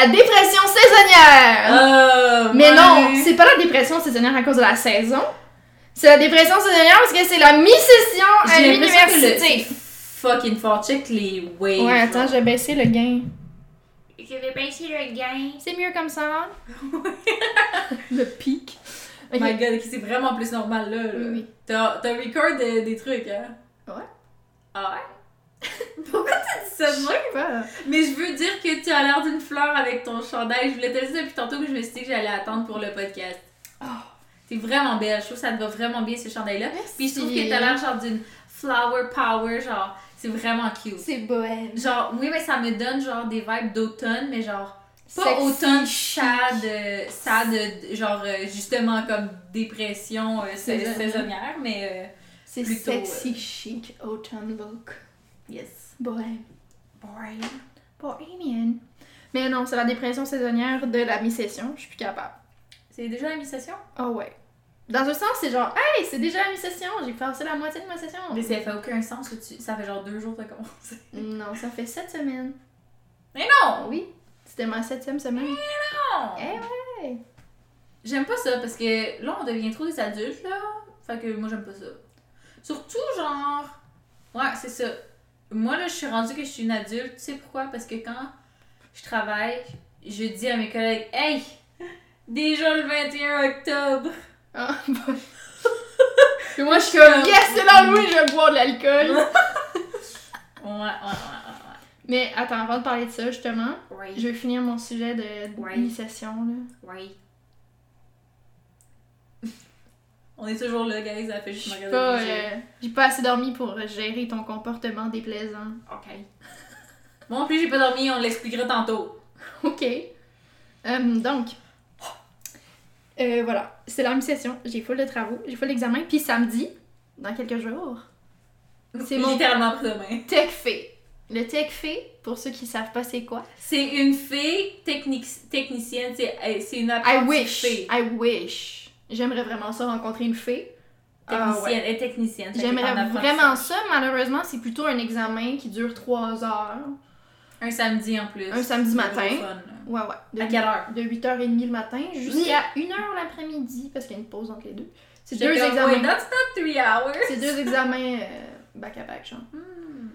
la dépression saisonnière. Euh, Mais ouais. non, c'est pas la dépression saisonnière à cause de la saison. C'est la dépression saisonnière parce que c'est la mi-session à l'université. c'est fucking fort. Check les waves. Ouais, attends, j'ai baissé le gain. Je vais baisser le gain. C'est mieux comme ça. le pic. Oh my god, c'est vraiment plus normal là. là. Oui, t'as record des, des trucs, hein? Ouais. Ah ouais? Pourquoi t'as dit ça de même? Pas. Mais je veux dire que tu as l'air d'une fleur avec ton chandail. Je voulais te le dire depuis tantôt, mais je me suis dit que j'allais attendre pour le podcast. Oh. T'es vraiment belle. Je trouve que ça te va vraiment bien ce chandail-là. Puis je trouve que t'as l'air genre d'une flower power, genre, c'est vraiment cute. C'est bohème. Genre, oui, mais ça me donne genre des vibes d'automne, mais genre, pas Sexy, automne sad, euh, sad, euh, genre, euh, justement comme dépression euh, sais- Saisonnière. saisonnière, mais C'est plutôt, sexy chic autumn look. Yes. Bohème. Bohème. Bohemian. Mais non, c'est la dépression saisonnière de la mi-session. Je suis plus capable. C'est déjà la mi-session? Oh ouais. Dans un sens, c'est genre, hey, c'est déjà la mi-session. J'ai passé la moitié de ma session. Mais ça fait aucun sens que tu... ça fait genre deux jours que t'as commencé. Non, ça fait sept semaines. Mais non! Oui. C'était ma septième semaine. Non! Eh ouais. J'aime pas ça parce que là, on devient trop des adultes, là. Fait que moi, j'aime pas ça. Surtout, genre. Ouais, c'est ça. Moi, là, je suis rendue que je suis une adulte. Tu sais pourquoi? Parce que quand je travaille, je dis à mes collègues Hey! Déjà le 21 octobre! Ah, bon. Et moi, je suis comme, yes, c'est l'Halloween, je vais boire de l'alcool. Ouais, ouais, ouais, ouais. Mais attends, avant de parler de ça, justement, je vais finir mon sujet de Ouais. mi-session, là. Oui. On est toujours là, guys, ça fait juste suis regarder pas, euh, j'ai pas assez dormi pour gérer ton comportement déplaisant. Ok. Moi non plus, j'ai pas dormi, on l'expliquera tantôt. Ok. Euh, donc, euh, voilà, c'est la mi-session. J'ai full de travaux, j'ai full d'examen. Puis samedi, dans quelques jours, C'est mon- littéralement. Tech Fée. Le Tech Fée, pour ceux qui savent pas c'est quoi. C'est une fée technic- technicienne, c'est euh, une I apprentie wish. fée. I wish. J'aimerais vraiment ça rencontrer une fée. Ah, Technicienne, ouais. elle est technicienne. J'aimerais vraiment ça. Malheureusement, c'est plutôt un examen qui dure 3 heures. Un samedi en plus. Un samedi matin. Ouais, ouais. De, À quelle heure? de 8h30 le matin jusqu'à 1h l'après-midi, parce qu'il y a une pause entre les deux. C'est deux comme, examens. C'est deux examens euh, back-à-back, genre. Hmm.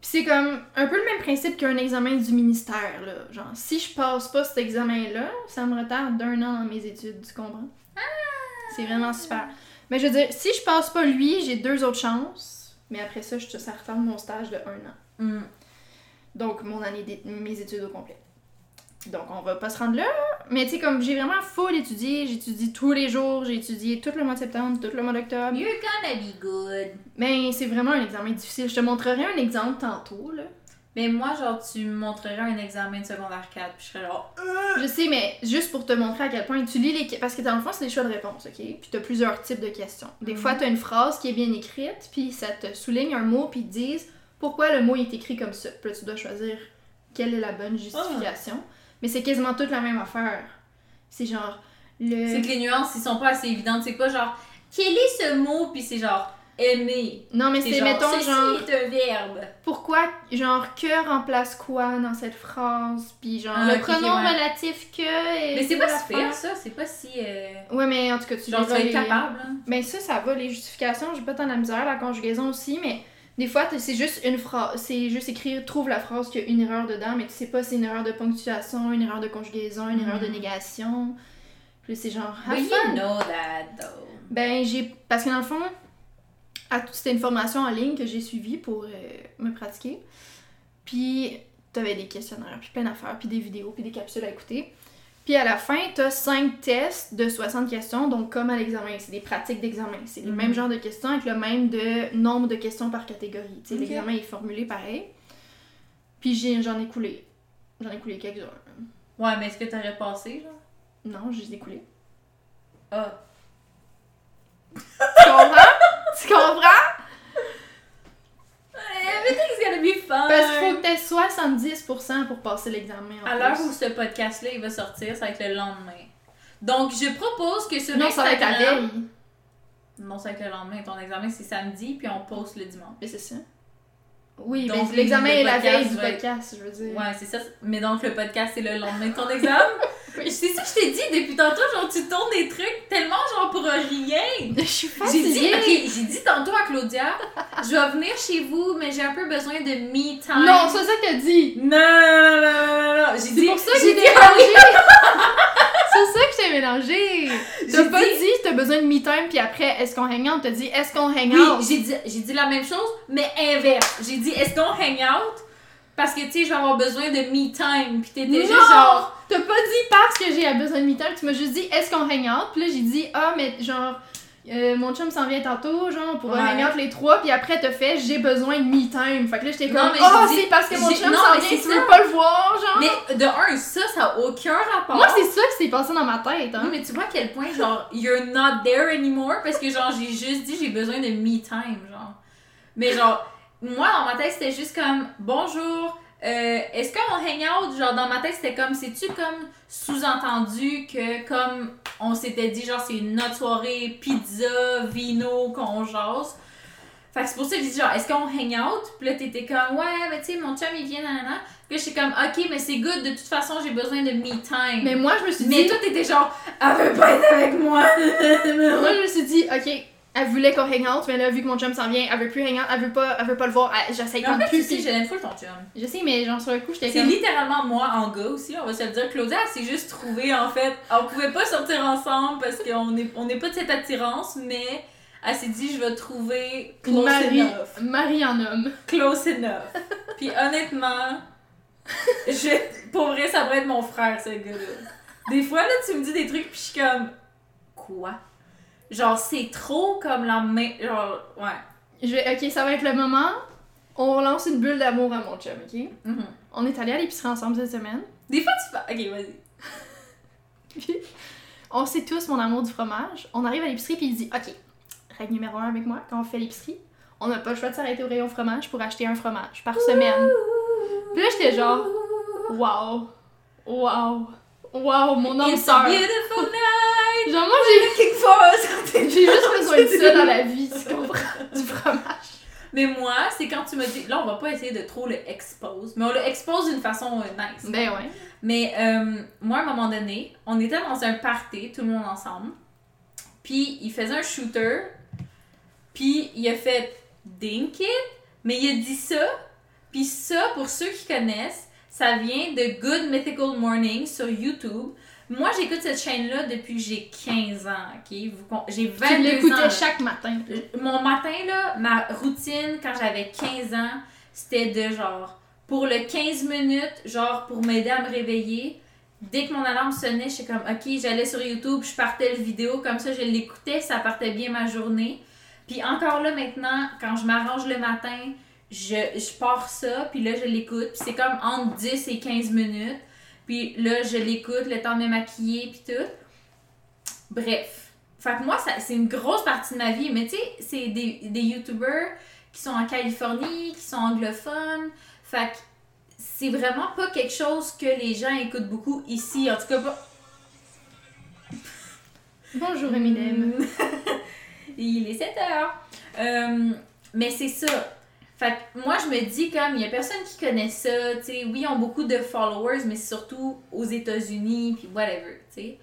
Puis c'est comme un peu le même principe qu'un examen du ministère, là. Genre, si je passe pas cet examen-là, ça me retarde d'un an dans mes études, tu comprends? C'est vraiment super. Mais je veux dire, si je passe pas lui, j'ai deux autres chances. Mais après ça, je, ça retarde mon stage de un an. Hmm. Donc, mon année mes études au complet. Donc, on va pas se rendre là. Mais tu sais, comme j'ai vraiment full étudié, j'étudie tous les jours, j'ai étudié tout le mois de septembre, tout le mois d'octobre. You're gonna be good. Mais c'est vraiment un examen difficile. Je te montrerai un exemple tantôt, là. Mais moi, genre, tu me montrerais un examen de secondaire 4, puis je serais genre. Je sais, mais juste pour te montrer à quel point tu lis les... Parce que dans le fond, c'est des choix de réponse, OK? Puis t'as plusieurs types de questions. Des Mhm. fois, t'as une phrase qui est bien écrite, puis ça te souligne un mot, puis ils te disent pourquoi le mot est écrit comme ça. Puis là, tu dois choisir quelle est la bonne justification. Mais c'est quasiment toute la même affaire. C'est genre... Le... C'est que les nuances, ils sont pas assez évidentes. C'est pas genre. Quel est ce mot, puis c'est genre. Aimer. Non, mais c'est, mettons, ceci genre... est un verbe. Pourquoi, genre, que remplace quoi dans cette phrase? Puis genre, Ah, le ok, pronom ouais. relatif que... Mais c'est pas si pire, ça. C'est pas si. euh, Ouais, mais en tout cas, tu Genre, tu vas être capable, hein. Ben ça, ça va, les justifications, j'ai pas tant de la misère, la conjugaison aussi, mais des fois, t'as- c'est juste une phrase, c'est juste écrire, trouve la phrase qu'il y a une erreur dedans, mais tu sais pas si c'est une erreur de ponctuation, une erreur de conjugaison, une erreur de Mhm. négation. Puis c'est genre, have fun. you know that, though. Ben, j'ai. Parce que dans le fond, c'était une formation en ligne que j'ai suivie pour euh, me pratiquer. Puis, t'avais des questionnaires, puis plein d'affaires, puis des vidéos, puis des capsules à écouter. Puis à la fin, t'as 5 tests de 60 questions, donc comme à l'examen, c'est des pratiques d'examen. C'est le Mhm. même genre de questions avec le même de nombre de questions par catégorie. Tu sais, Ok. L'examen est formulé pareil. Puis j'ai- j'en ai coulé. J'en ai coulé quelques-uns. Ouais, mais est-ce que t'aurais passé, genre? Non, je les ai coulés. Ah. Tu comprends? Tu comprends? Everything's gonna be fun! Parce qu'il faut que t'aies 70% pour passer l'examen. en À l'heure où ce podcast-là, il va sortir, ça va être le lendemain. Donc, je propose que sur Non, ça va être la veille. Non, ça va être le lendemain. Ton examen, c'est samedi, puis on poste le dimanche. Mais c'est ça. Oui, Donc, mais l'examen le est la veille du être- podcast, je veux dire. Ouais, c'est ça. Mais donc, le podcast, c'est le lendemain de ton examen. Oui. C'est ça que je t'ai dit depuis tantôt, genre, tu tournes des trucs tellement, genre, pour rien. Je suis J'ai dit, fatiguée. ok, j'ai dit tantôt à Claudia, je vais venir chez vous, mais j'ai un peu besoin de me time. Non, c'est ça que t'as dit. Non, non, non, non, non. J'ai dit, pour ça que j'ai j'ai ah oui. mélangé. c'est ça que je t'ai mélangé. T'as J'ai pas dit- dit t'as besoin de me time puis après est-ce qu'on hang out, t'as dit est-ce qu'on hang Oui, out? j'ai dit, j'ai dit la même chose, mais inverse. J'ai dit, est-ce qu'on hang out? Parce que, tu sais, je vais avoir besoin de me time. Puis t'étais Non! juste genre. T'as pas dit parce que j'ai besoin de me time, tu m'as juste dit est-ce qu'on hang out, puis là j'ai dit ah mais genre euh, mon chum s'en vient tantôt, genre on pourra Ouais. hang out les trois, puis après t'as fait j'ai besoin de me time. Fait que là j'étais Non, comme mais dit- c'est parce que mon chum non, s'en vient, tu veux pas le voir, genre. Mais de un, ça, ça a aucun rapport. Moi c'est ça qui s'est passé dans ma tête, hein. Oui, mais tu vois à quel point, genre, you're not there anymore parce que, genre, j'ai juste dit j'ai besoin de me time, genre. Mais, genre, moi, dans ma tête, c'était juste comme bonjour, euh, est-ce qu'on hang out? Genre, dans ma tête, c'était comme, c'est-tu comme sous-entendu que, comme on s'était dit, genre, c'est notre soirée pizza, vino, qu'on jase? Fait que c'est pour ça que j'ai dit, genre, est-ce qu'on hang out? Puis là, t'étais comme, ouais, mais tu sais, mon chum, il vient, nanana. Puis là, j'étais comme, ok, mais c'est good, de toute façon, j'ai besoin de me time. Mais moi je me suis Mais dit toi, t'étais genre, elle veut pas être avec moi. Moi, je me suis dit, ok, elle voulait qu'on hang out, mais là, vu que mon chum s'en vient, elle veut plus hang out, elle veut pas, elle veut pas le voir, j'essaye comme plus. je l'aime full ton chum. Je sais, mais genre sur le coup, j'étais C'est comme. littéralement moi en gars aussi, on va se le dire. Claudia, elle s'est juste trouvée en fait. On pouvait pas sortir ensemble parce qu'on n'est on est pas de cette attirance, mais elle s'est dit, je vais trouver close Marie, enough. Marie en homme. Close enough. Puis honnêtement, je, pour vrai, ça pourrait être mon frère, ce gars-là. Des fois, là, tu me dis des trucs, puis je suis comme, quoi? Genre, c'est trop comme la main. Genre, ouais. Je vais, ok, ça va être le moment. On relance une bulle d'amour à mon chum, ok? Mhm. On est allé à l'épicerie ensemble cette semaine. Des fois, tu fais. Ok, vas-y. On sait tous mon amour du fromage. On arrive à l'épicerie, puis il dit Ok, règle numéro un avec moi, quand on fait l'épicerie, on n'a pas le choix de s'arrêter au rayon fromage pour acheter un fromage par semaine. Puis là, j'étais genre Waouh, waouh, waouh, mon homme sœur. beautiful. Genre, moi, j'ai juste besoin de ça dans la vie, tu comprends? Du fromage. Mais moi, c'est quand tu me dis. Là, on va pas essayer de trop le expose, mais on le expose d'une façon euh, nice. Ben ouais. Mais euh, moi, à un moment donné, on était dans un party, tout le monde ensemble. Puis il faisait un shooter. Puis il a fait Dink It. Mais il a dit ça. Puis ça, pour ceux qui connaissent, ça vient de Good Mythical Morning sur YouTube. Moi, j'écoute cette chaîne-là depuis que j'ai 15 ans, ok? Vous J'ai 22 Tu ans. là. l'écoutais chaque matin. Mon matin, là, ma routine quand j'avais 15 ans, c'était de genre, pour le 15 minutes, genre pour m'aider à me réveiller, dès que mon alarme sonnait, j'étais comme, ok, j'allais sur YouTube, je partais le vidéo, comme ça je l'écoutais, ça partait bien ma journée. Puis encore là maintenant, quand je m'arrange le matin, je, je pars ça, puis là je l'écoute, puis c'est comme entre 10 et 15 minutes. Puis là, je l'écoute, le temps de me maquiller, puis tout. Bref. Fait que moi, ça- c'est une grosse partie de ma vie. Mais tu sais, c'est des, des YouTubers qui sont en Californie, qui sont anglophones. Fait que c'est vraiment pas quelque chose que les gens écoutent beaucoup ici. En tout cas, pas. Bonjour Eminem. Il est 7 heures. Euh, mais c'est ça. Fait que moi, je me dis comme, il y a personne qui connaît ça, tu sais. Oui, ils ont beaucoup de followers, mais surtout aux États-Unis, puis whatever, tu sais.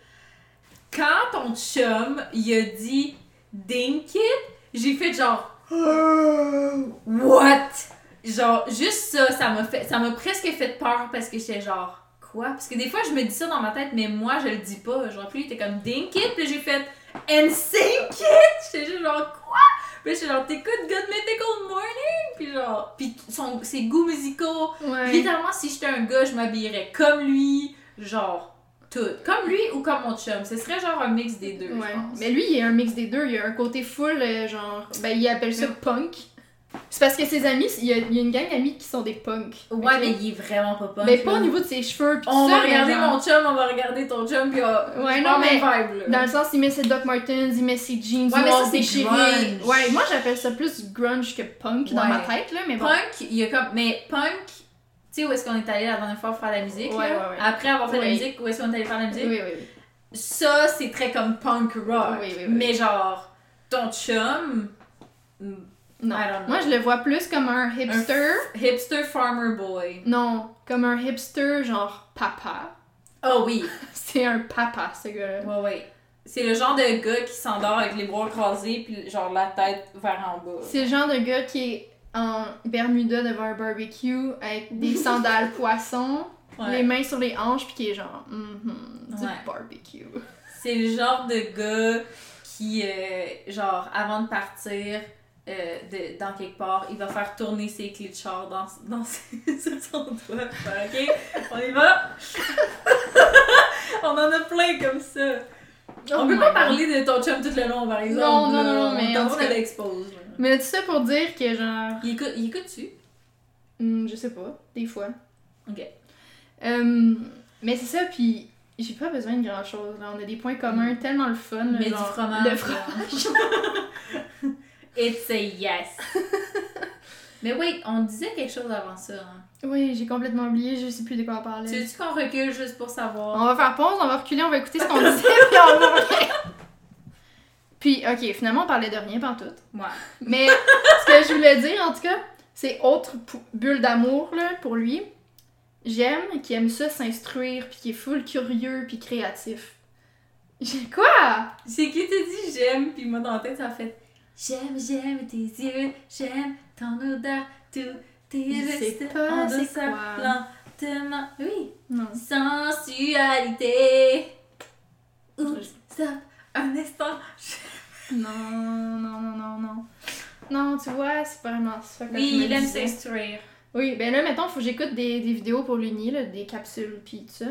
Quand ton chum, il a dit Dink It, j'ai fait genre, what? Genre, juste ça, ça m'a fait, ça m'a presque fait peur parce que j'étais genre, quoi? Parce que des fois, je me dis ça dans ma tête, mais moi, je le dis pas. Genre, lui, il était comme Dink It, j'ai fait NSYNC It! J'étais juste genre, quoi? Puis j'étais genre, t'écoutes Good Mythical Morning? Puis genre, puis son, ses goûts musicaux. Ouais. Littéralement, si j'étais un gars, je m'habillerais comme lui. Genre, tout. Comme lui ou comme mon chum. Ce serait genre un mix des deux, Ouais. je pense. Mais lui, il y a un mix des deux. Il y a un côté full, euh, genre. Ben, il appelle ça punk. C'est parce que ses amis, il y a, il y a une gang d'amis qui sont des punks. Ouais, ok? mais il est vraiment pas punk. Mais pas au niveau de ses cheveux. Pis On va regarder genre- mon chum, on va regarder ton chum, puis on Ouais, non, mais vibe. Dans le sens, il met ses Doc Martens, il met ses jeans Ouais, mais ça, c'est grunge. Ouais, moi j'appelle ça plus grunge que punk dans ma tête, là, mais bon. Punk, il y a comme. Mais punk, tu sais où est-ce qu'on est allé la dernière fois faire la musique? Ouais, là? ouais, ouais. Après avoir fait la Oui. musique, où est-ce qu'on est allé faire la musique? Oui, oui, oui. Ça, c'est très comme punk rock. Oui, oui, oui. Mais genre, ton chum. Mm, Non. I don't know. Moi, je le vois plus comme un hipster. Hipster farmer boy. Non, comme un hipster genre papa. Oh oui. C'est un papa, ce gars-là. Ouais, ouais. C'est le genre de gars qui s'endort avec les bras croisés puis genre la tête vers en bas. C'est le genre de gars qui est en Bermuda devant un barbecue avec des sandales poissons, Ouais. les mains sur les hanches, puis qui est genre, Mhm, du Ouais. barbecue. C'est le genre de gars qui, euh, genre, avant de partir euh, de, dans quelque part, il va faire tourner ses clés de char dans, dans sur son doigt. Ok, on y va! on en a plein comme ça. on Oh peut my pas God. parler de ton chum tout le long, par exemple. Non, non, là. non, mais On cas- l'expose. Mais tout ça pour dire que genre, Il écoute, il écoute-tu? hmm, je sais pas, des fois. Ok. Euh, mais c'est ça, puis j'ai pas besoin de grand chose. Là. On a des points communs tellement le fun. là, Mais du fromage. Le fromage. It's a yes. Mais wait, on disait quelque chose avant ça. Hein. oui, j'ai complètement oublié, je sais plus de quoi on parlait. Tu veux-tu qu'on recule juste pour savoir? On va faire pause, on va reculer, on va écouter ce qu'on disait, puis on va. Puis, ok, finalement, on parlait de rien pantoute. Ouais. Mais ce que je voulais dire, en tout cas, c'est autre bulle d'amour, là, pour lui. J'aime qui aime ça s'instruire, puis qui est full curieux, puis créatif. J'ai quoi? C'est qui t'a dit j'aime, puis moi dans la tête ça fait J'aime, j'aime tes yeux, j'aime ton odeur, tous tes pas en douceur, lentement. Oui. Non. Sensualité. Oups, stop, un instant. Non, non, non, non, non. Non, tu vois, c'est pas vraiment ça je Oui, il aime s'instruire. Oui, ben là, mettons, faut que j'écoute des, des vidéos pour l'Uni, des capsules, puis tout ça.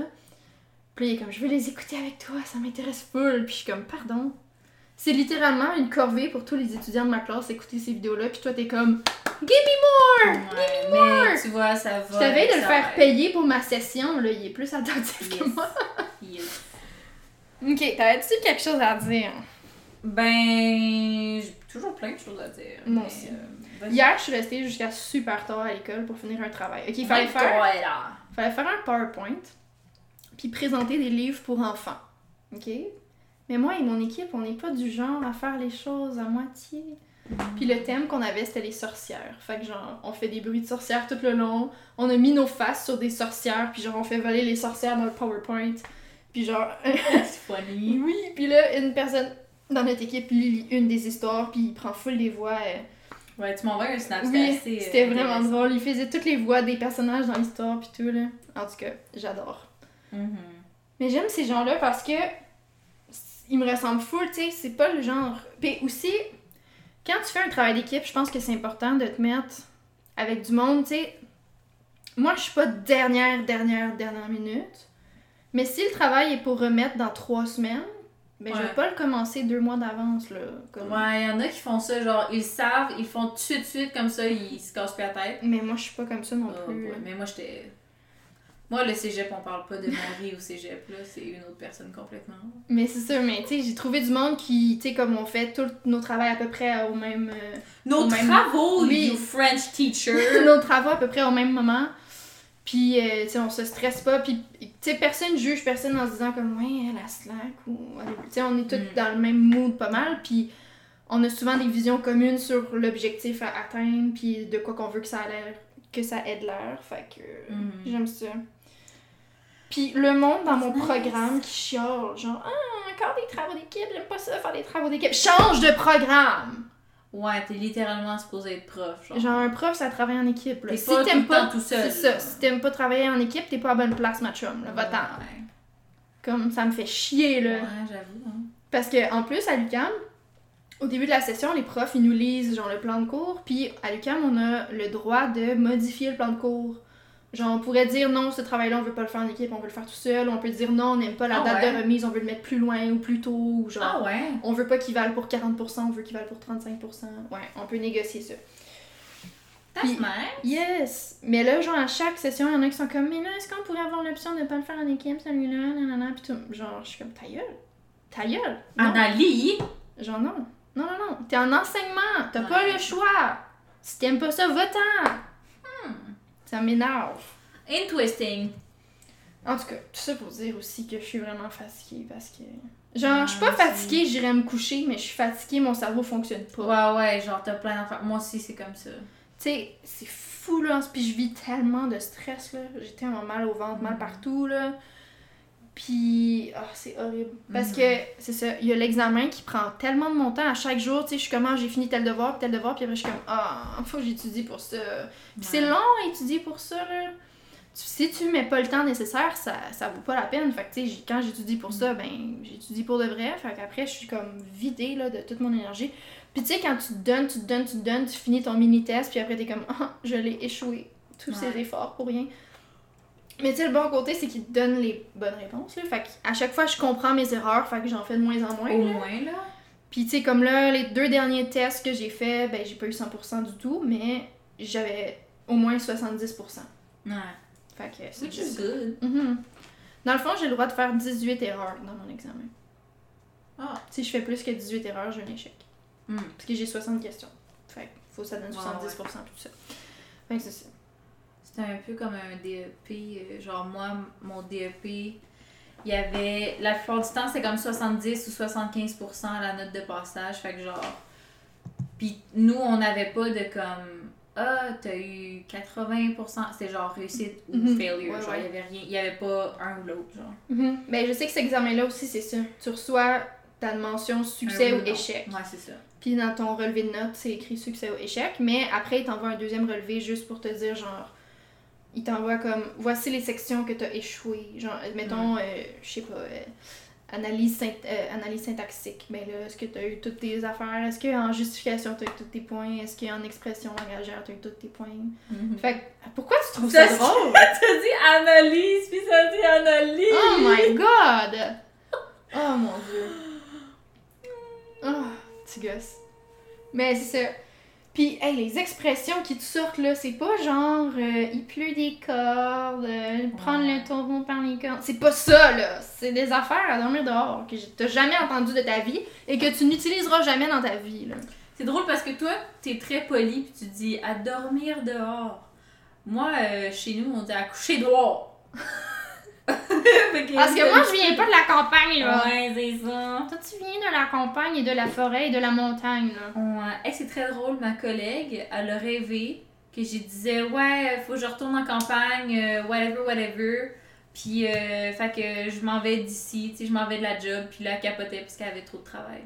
Puis comme, je veux les écouter avec toi, ça m'intéresse full. Puis je suis comme, pardon. C'est littéralement une corvée pour tous les étudiants de ma classe écouter ces vidéos-là, puis toi, t'es comme, give me more! Ouais, mais tu vois, ça va. Je t'avais de le faire va. payer pour ma session, là, il est plus attentif que moi. Yes. Ok, t'avais-tu quelque chose à dire? Ben, j'ai toujours plein de choses à dire. Moi mais, aussi. euh. Hier, je suis restée jusqu'à super tard à l'école pour finir un travail. Ok, il fallait faire. Fallait faire un PowerPoint, puis présenter des livres pour enfants. OK? Mais moi et mon équipe, on n'est pas du genre à faire les choses à moitié. Puis le thème qu'on avait, c'était les sorcières. Fait que genre, on fait des bruits de sorcières tout le long. On a mis nos faces sur des sorcières, puis genre, on fait voler les sorcières dans le PowerPoint. Puis genre, C'est funny. oui, puis là, une personne dans notre équipe lit une des histoires, puis il prend full des voix. euh, Ouais, tu m'envoies un snap, oui, euh, c'était vraiment drôle. Il faisait toutes les voix des personnages dans l'histoire, puis tout, là. En tout cas, j'adore. Mhm. Mais j'aime ces gens-là parce que ils me ressemblent full, tu sais, c'est pas le genre. Puis aussi, quand tu fais un travail d'équipe, je pense que c'est important de te mettre avec du monde, tu sais. Moi, je suis pas dernière, dernière, dernière minute. Mais si le travail est pour remettre dans trois semaines, ben je vais pas le commencer deux mois d'avance, là. Comme... Ouais, il y en a qui font ça, genre, ils savent, ils font tout de suite, comme ça, ils se cassent plus la tête. Mais moi, je suis pas comme ça non Oh, plus. ouais, Mais moi, j'étais. Moi, le cégep, on parle pas de ma vie au cégep, là, c'est une autre personne complètement. Mais c'est ça, mais tu sais, j'ai trouvé du monde qui, tu sais, comme on fait tous nos travaux à peu près au même. euh, Nos Au même- travaux, Oui. you French teacher! nos travaux à peu près au même moment. Puis, euh, tu sais, on se stresse pas. Puis, tu sais, personne juge personne en se disant comme, ouais, elle a slack ou. Tu sais, on est tous Mm. dans le même mood pas mal. Puis, on a souvent des visions communes sur l'objectif à atteindre. Puis, de quoi qu'on veut que ça, a l'air, que ça aide l'air. Fait que Mhm. j'aime ça. Puis, le monde dans mon Nice. programme qui chiale, genre, ah, encore des travaux d'équipe, j'aime pas ça, faire des travaux d'équipe. Change de programme! Ouais, t'es littéralement supposé être prof, genre. Genre, un prof, ça travaille en équipe. Là. Si t'aimes pas, tout seul, C'est ça. Si t'aimes pas travailler en équipe, t'es pas à bonne place, ma chum. Là, va-t'en. Ouais, Comme ça me fait chier, là. ouais j'avoue. Hein. Parce que en plus, à l'UCAM, au début de la session, les profs, ils nous lisent genre le plan de cours. Puis à l'UCAM, on a le droit de modifier le plan de cours. Genre, on pourrait dire non, ce travail-là, on veut pas le faire en équipe, on veut le faire tout seul. On peut dire non, on n'aime pas la Ah date ouais? de remise, on veut le mettre plus loin ou plus tôt. Ou genre, Ah ouais? on veut pas qu'il vale pour 40%, on veut qu'il vale pour 35%. Ouais, on peut négocier ça. That's Puis- nice. Yes! Mais là, genre, à chaque session, il y en a qui sont comme, mais là, est-ce qu'on pourrait avoir l'option de pas le faire en équipe, celui-là, nanana, pis tout. Genre, je suis comme, ta gueule! Ta gueule! Anali! Genre, non. Non, non, non. T'es en enseignement. T'as Ouais. pas le choix. Si t'aimes pas ça, va-t'en. Ça m'énerve. Interesting. En tout cas, tout ça pour dire aussi que je suis vraiment fatiguée parce que Genre, je suis pas Ah, fatiguée, j'irais me coucher, mais je suis fatiguée, mon cerveau fonctionne pas. Ouais, ouais, genre t'as plein d'enfants. Moi aussi, c'est comme ça. Tu sais, c'est fou, là. Puis je vis tellement de stress, là. J'ai tellement mal au ventre, mal Mhm. partout, là. Puis, ah, c'est horrible. Parce Mhm. que, c'est ça, il y a l'examen qui prend tellement de mon temps à chaque jour. Tu sais, je suis comme, ah, j'ai fini tel devoir, tel devoir, puis après, je suis comme, ah, faut que j'étudie pour ça. Puis c'est long à étudier pour ça, là. Si tu mets pas le temps nécessaire, ça, ça vaut pas la peine. Fait que, tu sais, quand j'étudie pour ça, ben, j'étudie pour de vrai. Fait qu'après, je suis comme vidée, là, de toute mon énergie. Puis, tu sais, quand tu te donnes, tu te donnes, tu te donnes, tu finis ton mini-test, puis après, t'es comme, ah, je l'ai échoué. Tous ces efforts pour rien. Mais tu sais, le bon côté, c'est qu'il te donne les bonnes réponses, là. Fait qu'à chaque fois, je comprends mes erreurs, fait que j'en fais de moins en moins. Au là. moins, là. Puis tu sais, comme là, les deux derniers tests que j'ai faits, ben j'ai pas eu 100% du tout, mais j'avais au moins 70%. Ouais. Fait que c'est Which juste... is good. Mhm. Dans le fond, j'ai le droit de faire 18 erreurs dans mon examen. Ah. Si je fais plus que 18 erreurs, j'ai un échec. Hmm. Parce que j'ai 60 questions. Fait que faut que ça donne Ouais, 70% puis tout ça. Fait que c'est ça. C'était un peu comme un DEP. euh, Genre, moi, mon DEP, il y avait. La plupart du temps, c'est comme 70 ou 75% à la note de passage. Fait que, genre. Puis nous, on n'avait pas de comme. Ah, t'as eu 80%. C'était genre réussite ou Mhm. failure. Ouais, genre, ouais. il y avait rien. Il y avait pas un ou l'autre, genre. Ben je sais que cet examen-là aussi, c'est ça. Tu reçois ta mention succès ou échec. Ouais, c'est ça. Puis dans ton relevé de notes, c'est écrit succès ou échec, mais après, il t'envoie un deuxième relevé juste pour te dire, genre, il t'envoie comme, voici les sections que t'as échoué. Genre, mettons, euh, je sais pas, euh, analyse, synt- euh, analyse syntaxique. Ben là, est-ce que t'as eu toutes tes affaires? Est-ce qu'en justification, t'as eu tous tes points? Est-ce qu'en expression langagère, t'as eu tous tes points? Fait que, pourquoi tu trouves ça, Ça, drôle? T'as dit analyse, puis ça dit analyse. Oh my god! Oh mon dieu. Oh, petit gosse. Mais c'est ça. Puis, hey, les expressions qui te sortent là, c'est pas genre euh, il pleut des cordes, euh, prendre Ouais. le taureau par les cordes. C'est pas ça là. C'est des affaires à dormir dehors que t'as jamais entendu de ta vie et que tu n'utiliseras jamais dans ta vie là. C'est drôle parce que toi, t'es très poli puis tu dis à dormir dehors. Moi, euh, chez nous, on dit à coucher dehors. Parce que moi, je viens pas de la campagne là. Ouais, c'est ça. Toi, tu viens de la campagne et de la forêt et de la montagne là. Ouais. Hey, c'est très drôle, ma collègue, elle a rêvé que je disais ouais, faut que je retourne en campagne, euh, whatever, whatever. Puis, euh, fait que je m'en vais d'ici, tu sais, je m'en vais de la job, puis là, elle capotait parce qu'elle avait trop de travail.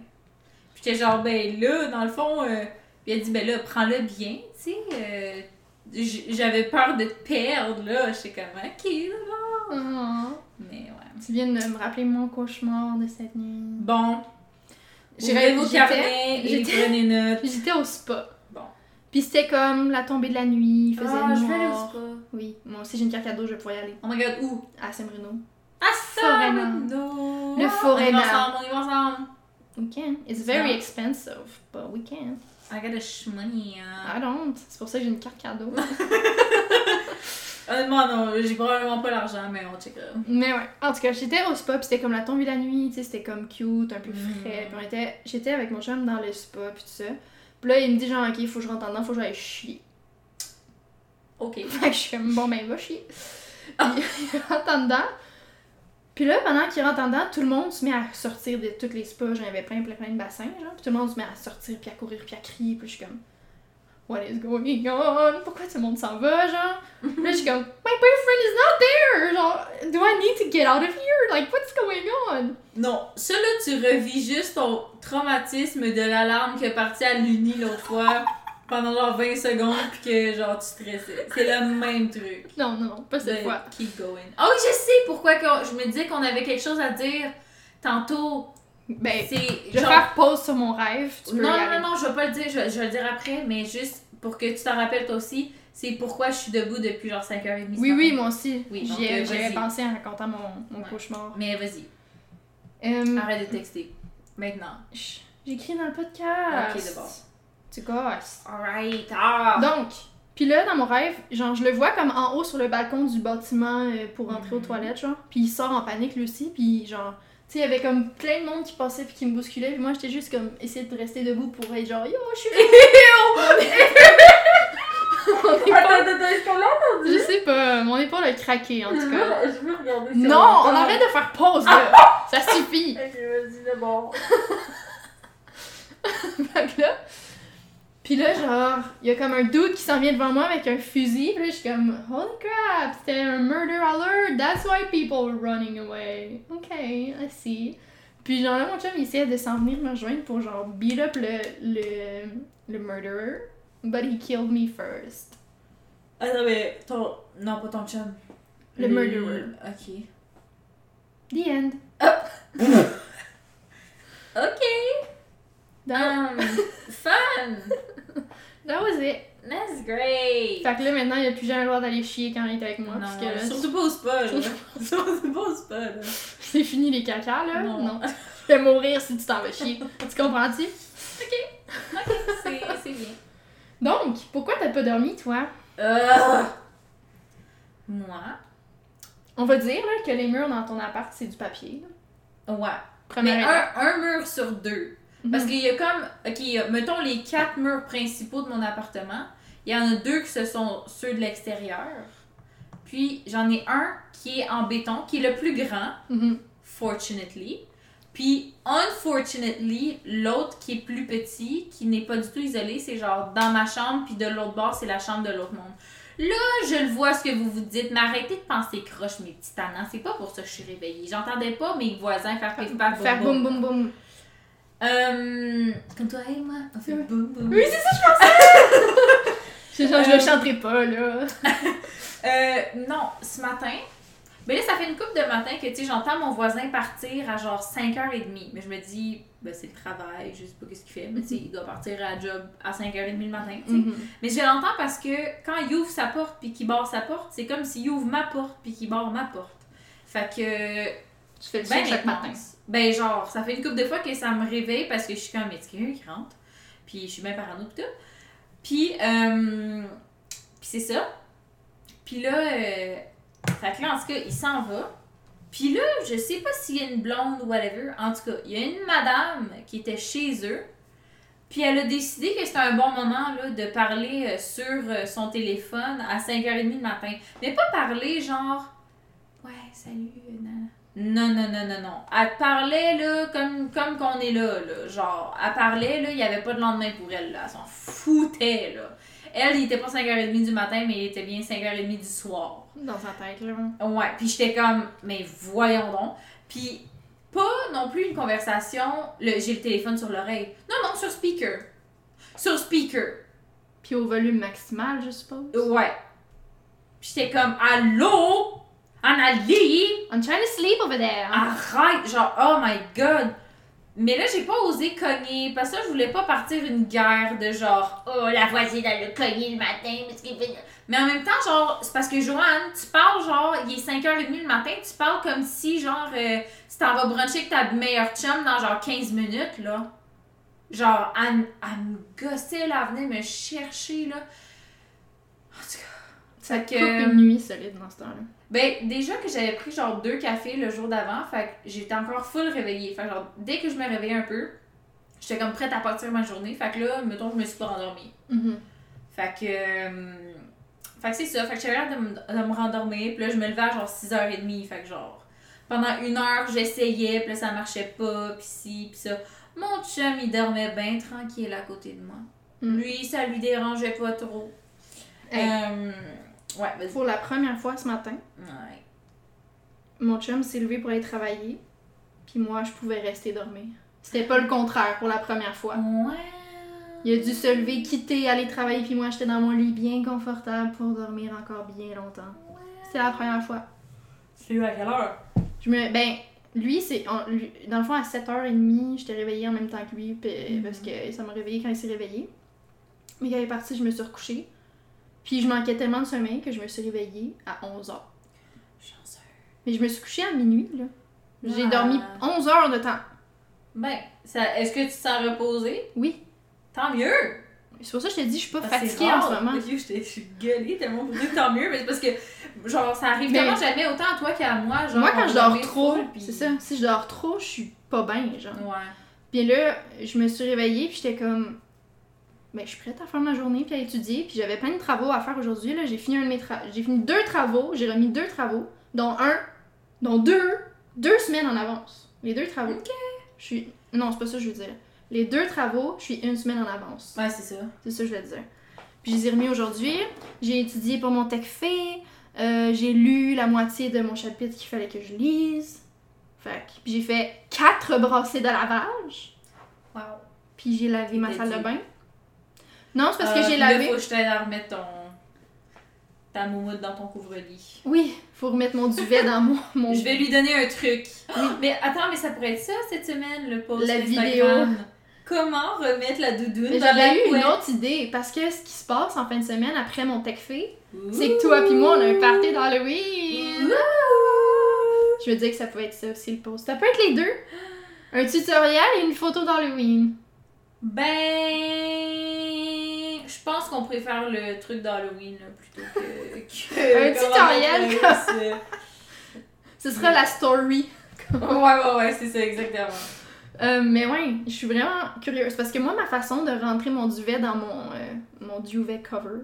Puis j'étais genre, ben là, dans le fond, euh, puis elle dit, ben là, prends-le bien, tu sais. euh, J'avais peur de te perdre, là. J'étais comme, ok, d'abord. Mais ouais. Tu viens de me rappeler mon cauchemar de cette nuit. Bon, J'ai ouvrez vos carnets et j'étais- prenez note. J'étais au spa. Bon. Puis c'était comme la tombée de la nuit, il faisait Ah, je vais aller au noir. spa. Oui, moi aussi j'ai une carte cadeau, je vais pouvoir y aller. Oh my god, où? À Saint-Bruno. Ah, ça! Forêt-Nord. Le Forêt On y va ensemble, on y va ensemble. We can. It's very expensive, but we can. I got a shmoney. hein. I don't. C'est pour ça que j'ai une carte cadeau. Honnêtement, non, j'ai probablement pas l'argent, mais on checkera. Mais ouais. En tout cas, j'étais au spa, puis c'était comme la tombée de la nuit, tu sais, c'était comme cute, un peu Mm. frais. Puis on était... j'étais avec mon chum dans le spa, puis tout ça. Puis là, il me dit genre, ok, il faut que je rentre en dedans, faut que j'aille chier. Ok. Fait que je suis comme, bon, ben, va chier. Puis il rentre en dedans. Puis là, pendant qu'il rentre en dedans, tout le monde se met à sortir de toutes les spas. J'en avais plein, plein, plein de bassins, genre. Puis tout le monde se met à sortir, puis à courir, puis à crier. Puis je suis comme, what is going on? Pourquoi tout le monde s'en va, genre? Là, je suis comme, my boyfriend is not there! Genre, do I need to get out of here? Like, what's going on? Non, ça là, tu revis juste ton traumatisme de l'alarme qui est partie à l'uni l'autre fois pendant genre 20 secondes puis que genre tu stressais. C'est le même truc. Non, non, non, pas cette fois. Keep going. Oui, je sais pourquoi que je me disais qu'on avait quelque chose à dire tantôt. Ben, je vais genre- faire pause sur mon rêve. Tu peux Non, non, non, je vais pas le dire, je, vais- je vais le dire après, mais juste pour que tu t'en rappelles toi aussi, c'est pourquoi je suis debout depuis genre 5h30. Oui, oui, moi aussi. Oui, J'y ai- euh, pensé en racontant mon, mon Ouais. cauchemar. Mais vas-y, Euh, arrête de texter. Maintenant. J'écris dans le podcast. Ok, d'abord. Tu gosses. Alright, ah! Donc, puis là, dans mon rêve, genre, je le vois comme en haut sur le balcon du bâtiment euh, pour rentrer aux Mhm. toilettes, genre. Puis il sort en panique lui aussi, puis genre, tu sais, il y avait comme plein de monde qui passait puis qui me bousculait, puis moi j'étais juste comme essayer de rester debout pour être genre, yo, je suis là. Mon épaule- Attends, attends, est-ce qu'on l'a entendu? Je sais pas, mon épaule a craqué en tout cas. je veux regarder sur Non, on arrête de faire pause là. Ça suffit. Ok, vas-y, d'abord. Fait que là. Puis là, genre, il y a comme un dude qui s'en vient devant moi avec un fusil. Puis là, je suis comme, holy crap, c'était un murder alert. That's why people were running away. Ok, I see. Puis genre là, mon chum, il essayait de s'en venir me rejoindre pour genre beat up le, le, le murderer. But he killed me first. Attends, mais ton. Non, pas ton chum. Le murderer. Ok. The end. Ok. That, Um, fun. that was it. That's great. Fait que là, maintenant, il a plus jamais le droit d'aller chier quand il est avec moi. non, parce que là, surtout pas au spa, là. surtout pas au spa, là. c'est fini les caca, là. Non. Je vais mourir si tu t'en vas chier. tu comprends-tu? Ok, c'est c'est bien. Donc, pourquoi t'as pas dormi, toi? Euh, moi? On va dire là, que les murs dans ton appart, c'est du papier. là. Ouais. Première Mais un mur sur deux. Mhm. Parce qu'il y a comme. Ok, mettons les quatre murs principaux de mon appartement. Il y en a deux qui ce sont ceux de l'extérieur. Puis j'en ai un qui est en béton, qui est le plus grand, Mhm. fortunately. Puis unfortunately, l'autre qui est plus petit, qui n'est pas du tout isolé, c'est genre dans ma chambre, puis de l'autre bord, c'est la chambre de l'autre monde. Là, je le vois ce que vous vous dites, mais arrêtez de penser croche, mes petits tannants. C'est pas pour ça que je suis réveillée. J'entendais pas mes voisins faire Faire boum. boum boum boum. Euh, comme toi et moi, on fait boum boum. Oui, c'est ça, je pensais! je, genre, je le chanterai pas, là. Euh, non, ce matin, ben là, ça fait une couple de matin que, tu sais, j'entends mon voisin partir à genre 5h30. Mais je me dis, ben c'est le travail, je sais pas qu'est-ce qu'il fait, mais tu sais, il doit partir à la job à 5h30 le matin, tu sais. Mhm. Mais je l'entends parce que quand il ouvre sa porte puis qu'il barre sa porte, c'est comme s'il ouvre ma porte puis qu'il barre ma porte. Fait que Tu fais le ben chaque matin. Ben genre, ça fait une couple de fois que ça me réveille parce que je suis comme, quelqu'un qui rentre? Puis je suis bien parano pis tout. Puis, euh, puis c'est ça. Puis là, euh, fait que là, en tout cas, il s'en va. Puis là, je sais pas s'il y a une blonde ou whatever. En tout cas, il y a une madame qui était chez eux. Puis elle a décidé que c'était un bon moment là, de parler euh, sur euh, son téléphone à 5h30 du matin. Mais pas parler genre Ouais, salut, euh, nan. Non, non, non, non, non. Elle parlait, là, comme, comme qu'on est là, là. Genre, elle parlait, là, il n'y avait pas de lendemain pour elle, là. Elle s'en foutait, là. Elle, il était pas 5h30 du matin, mais il était bien 5h30 du soir. Dans sa tête, là. Ouais, puis j'étais comme, mais voyons donc. Puis pas non plus une conversation, le, j'ai le téléphone sur l'oreille. Non, non, sur speaker. Sur speaker. Puis au volume maximal, je suppose. Ouais. Puis j'étais comme, allô? Annalie? I'm trying to sleep over there. Arrête! Genre, oh my god! Mais là, j'ai pas osé cogner parce que je voulais pas partir une guerre de genre, oh, la voisine, elle a cogné le matin. parce qu'il fait- Mais en même temps, genre, c'est parce que Joanne, tu parles genre, il est 5h30 le matin, tu parles comme si, genre, euh, tu t'en vas bruncher avec ta meilleure chum dans genre 15 minutes, là. Genre, elle, elle me gossait, là, elle venait me chercher, là. En tout cas. Ça Fait coupe que- une nuit solide dans ce temps-là. Ben, déjà que j'avais pris genre deux cafés le jour d'avant, fait que j'étais encore full réveillée. Fait que genre, dès que je me réveillais un peu, j'étais comme prête à partir ma journée. Fait que là, mettons, je me suis pas rendormie. Mhm. Fait que. euh, fait que c'est ça. Fait que j'avais l'air de, me- de me rendormir. Puis là, je me levais à genre 6h30. Fait que genre, pendant une heure, j'essayais. Puis là, ça marchait pas. Puis ci, puis ça. Mon chum, il dormait bien tranquille à côté de moi. Mm. Lui, ça lui dérangeait pas trop. Hey. Euh, ouais, vas-y. Pour la première fois ce matin, Ouais. mon chum s'est levé pour aller travailler, puis moi, je pouvais rester dormir. C'était pas le contraire pour la première fois. Ouais. Il a dû se lever, quitter, aller travailler, puis moi, j'étais dans mon lit bien confortable pour dormir encore bien longtemps. C'était la première fois. C'est à quelle heure? Je me... Ben, lui, c'est... on- lui- Dans le fond, à 7h30, j'étais réveillée en même temps que lui, puis- Mhm. parce que ça m'a réveillée quand il s'est réveillé. Mais quand il est parti, je me suis recouchée. Puis je manquais tellement de sommeil que je me suis réveillée à 11h. Chanceux. Mais je me suis couchée à minuit, là. J'ai Ah. dormi 11 heures de temps. Ben, ça, est-ce que tu te sens reposé? Oui. Tant mieux! C'est pour ça que je te dis, je suis pas fatiguée en ce moment. Dieu, je t'ai- je suis gueulée tellement pour dire tant mieux, mais c'est parce que, genre, ça arrive Mais- tellement jamais autant à toi qu'à moi. Genre, Moi, quand je dors trop, puis- c'est ça. Si je dors trop, je suis pas bien, genre. Ouais. Puis là, je me suis réveillée, puis j'étais comme. Ben, je suis prête à faire ma journée puis à étudier. Puis j'avais plein de travaux à faire aujourd'hui. Là, j'ai fini un de mes tra- j'ai fini deux travaux. J'ai remis deux travaux, dont un, dont deux, deux semaines en avance. Les deux travaux. Je suis, non, c'est pas ça que je veux dire. Les deux travaux, je suis une semaine en avance. Ouais, c'est ça. C'est ça que je veux dire. Puis je les ai remis aujourd'hui. J'ai étudié pour mon tech fait. Euh, j'ai lu la moitié de mon chapitre qu'il fallait que je lise. Fait que- puis j'ai fait quatre brassées de lavage. Wow. Puis j'ai lavé ma salle de bain. Non, c'est parce Euh, que j'ai puis là, lavé. faut que je t'aide à remettre ton. ta moumoute dans ton couvre-lit. Oui, faut remettre mon duvet dans mon. mon... Je vais lui donner un truc. Oui. Mais attends, mais ça pourrait être ça cette semaine, le post La Instagram. Comment remettre la doudoune Mais dans la j'avais eu une autre idée parce que ce qui se passe en fin de semaine après mon tech fait, c'est que toi puis moi on a un party d'Halloween. Je me disais que ça pouvait être ça aussi le post. Ça peut être les deux. Un tutoriel et une photo d'Halloween. Ben, pense qu'on préfère le truc d'Halloween plutôt que, que Un tutoriel, le- Ce sera la story. Ouais, ouais, ouais, c'est ça, exactement. Euh, mais ouais, je suis vraiment curieuse parce que moi, ma façon de rentrer mon duvet dans mon, euh, mon duvet cover,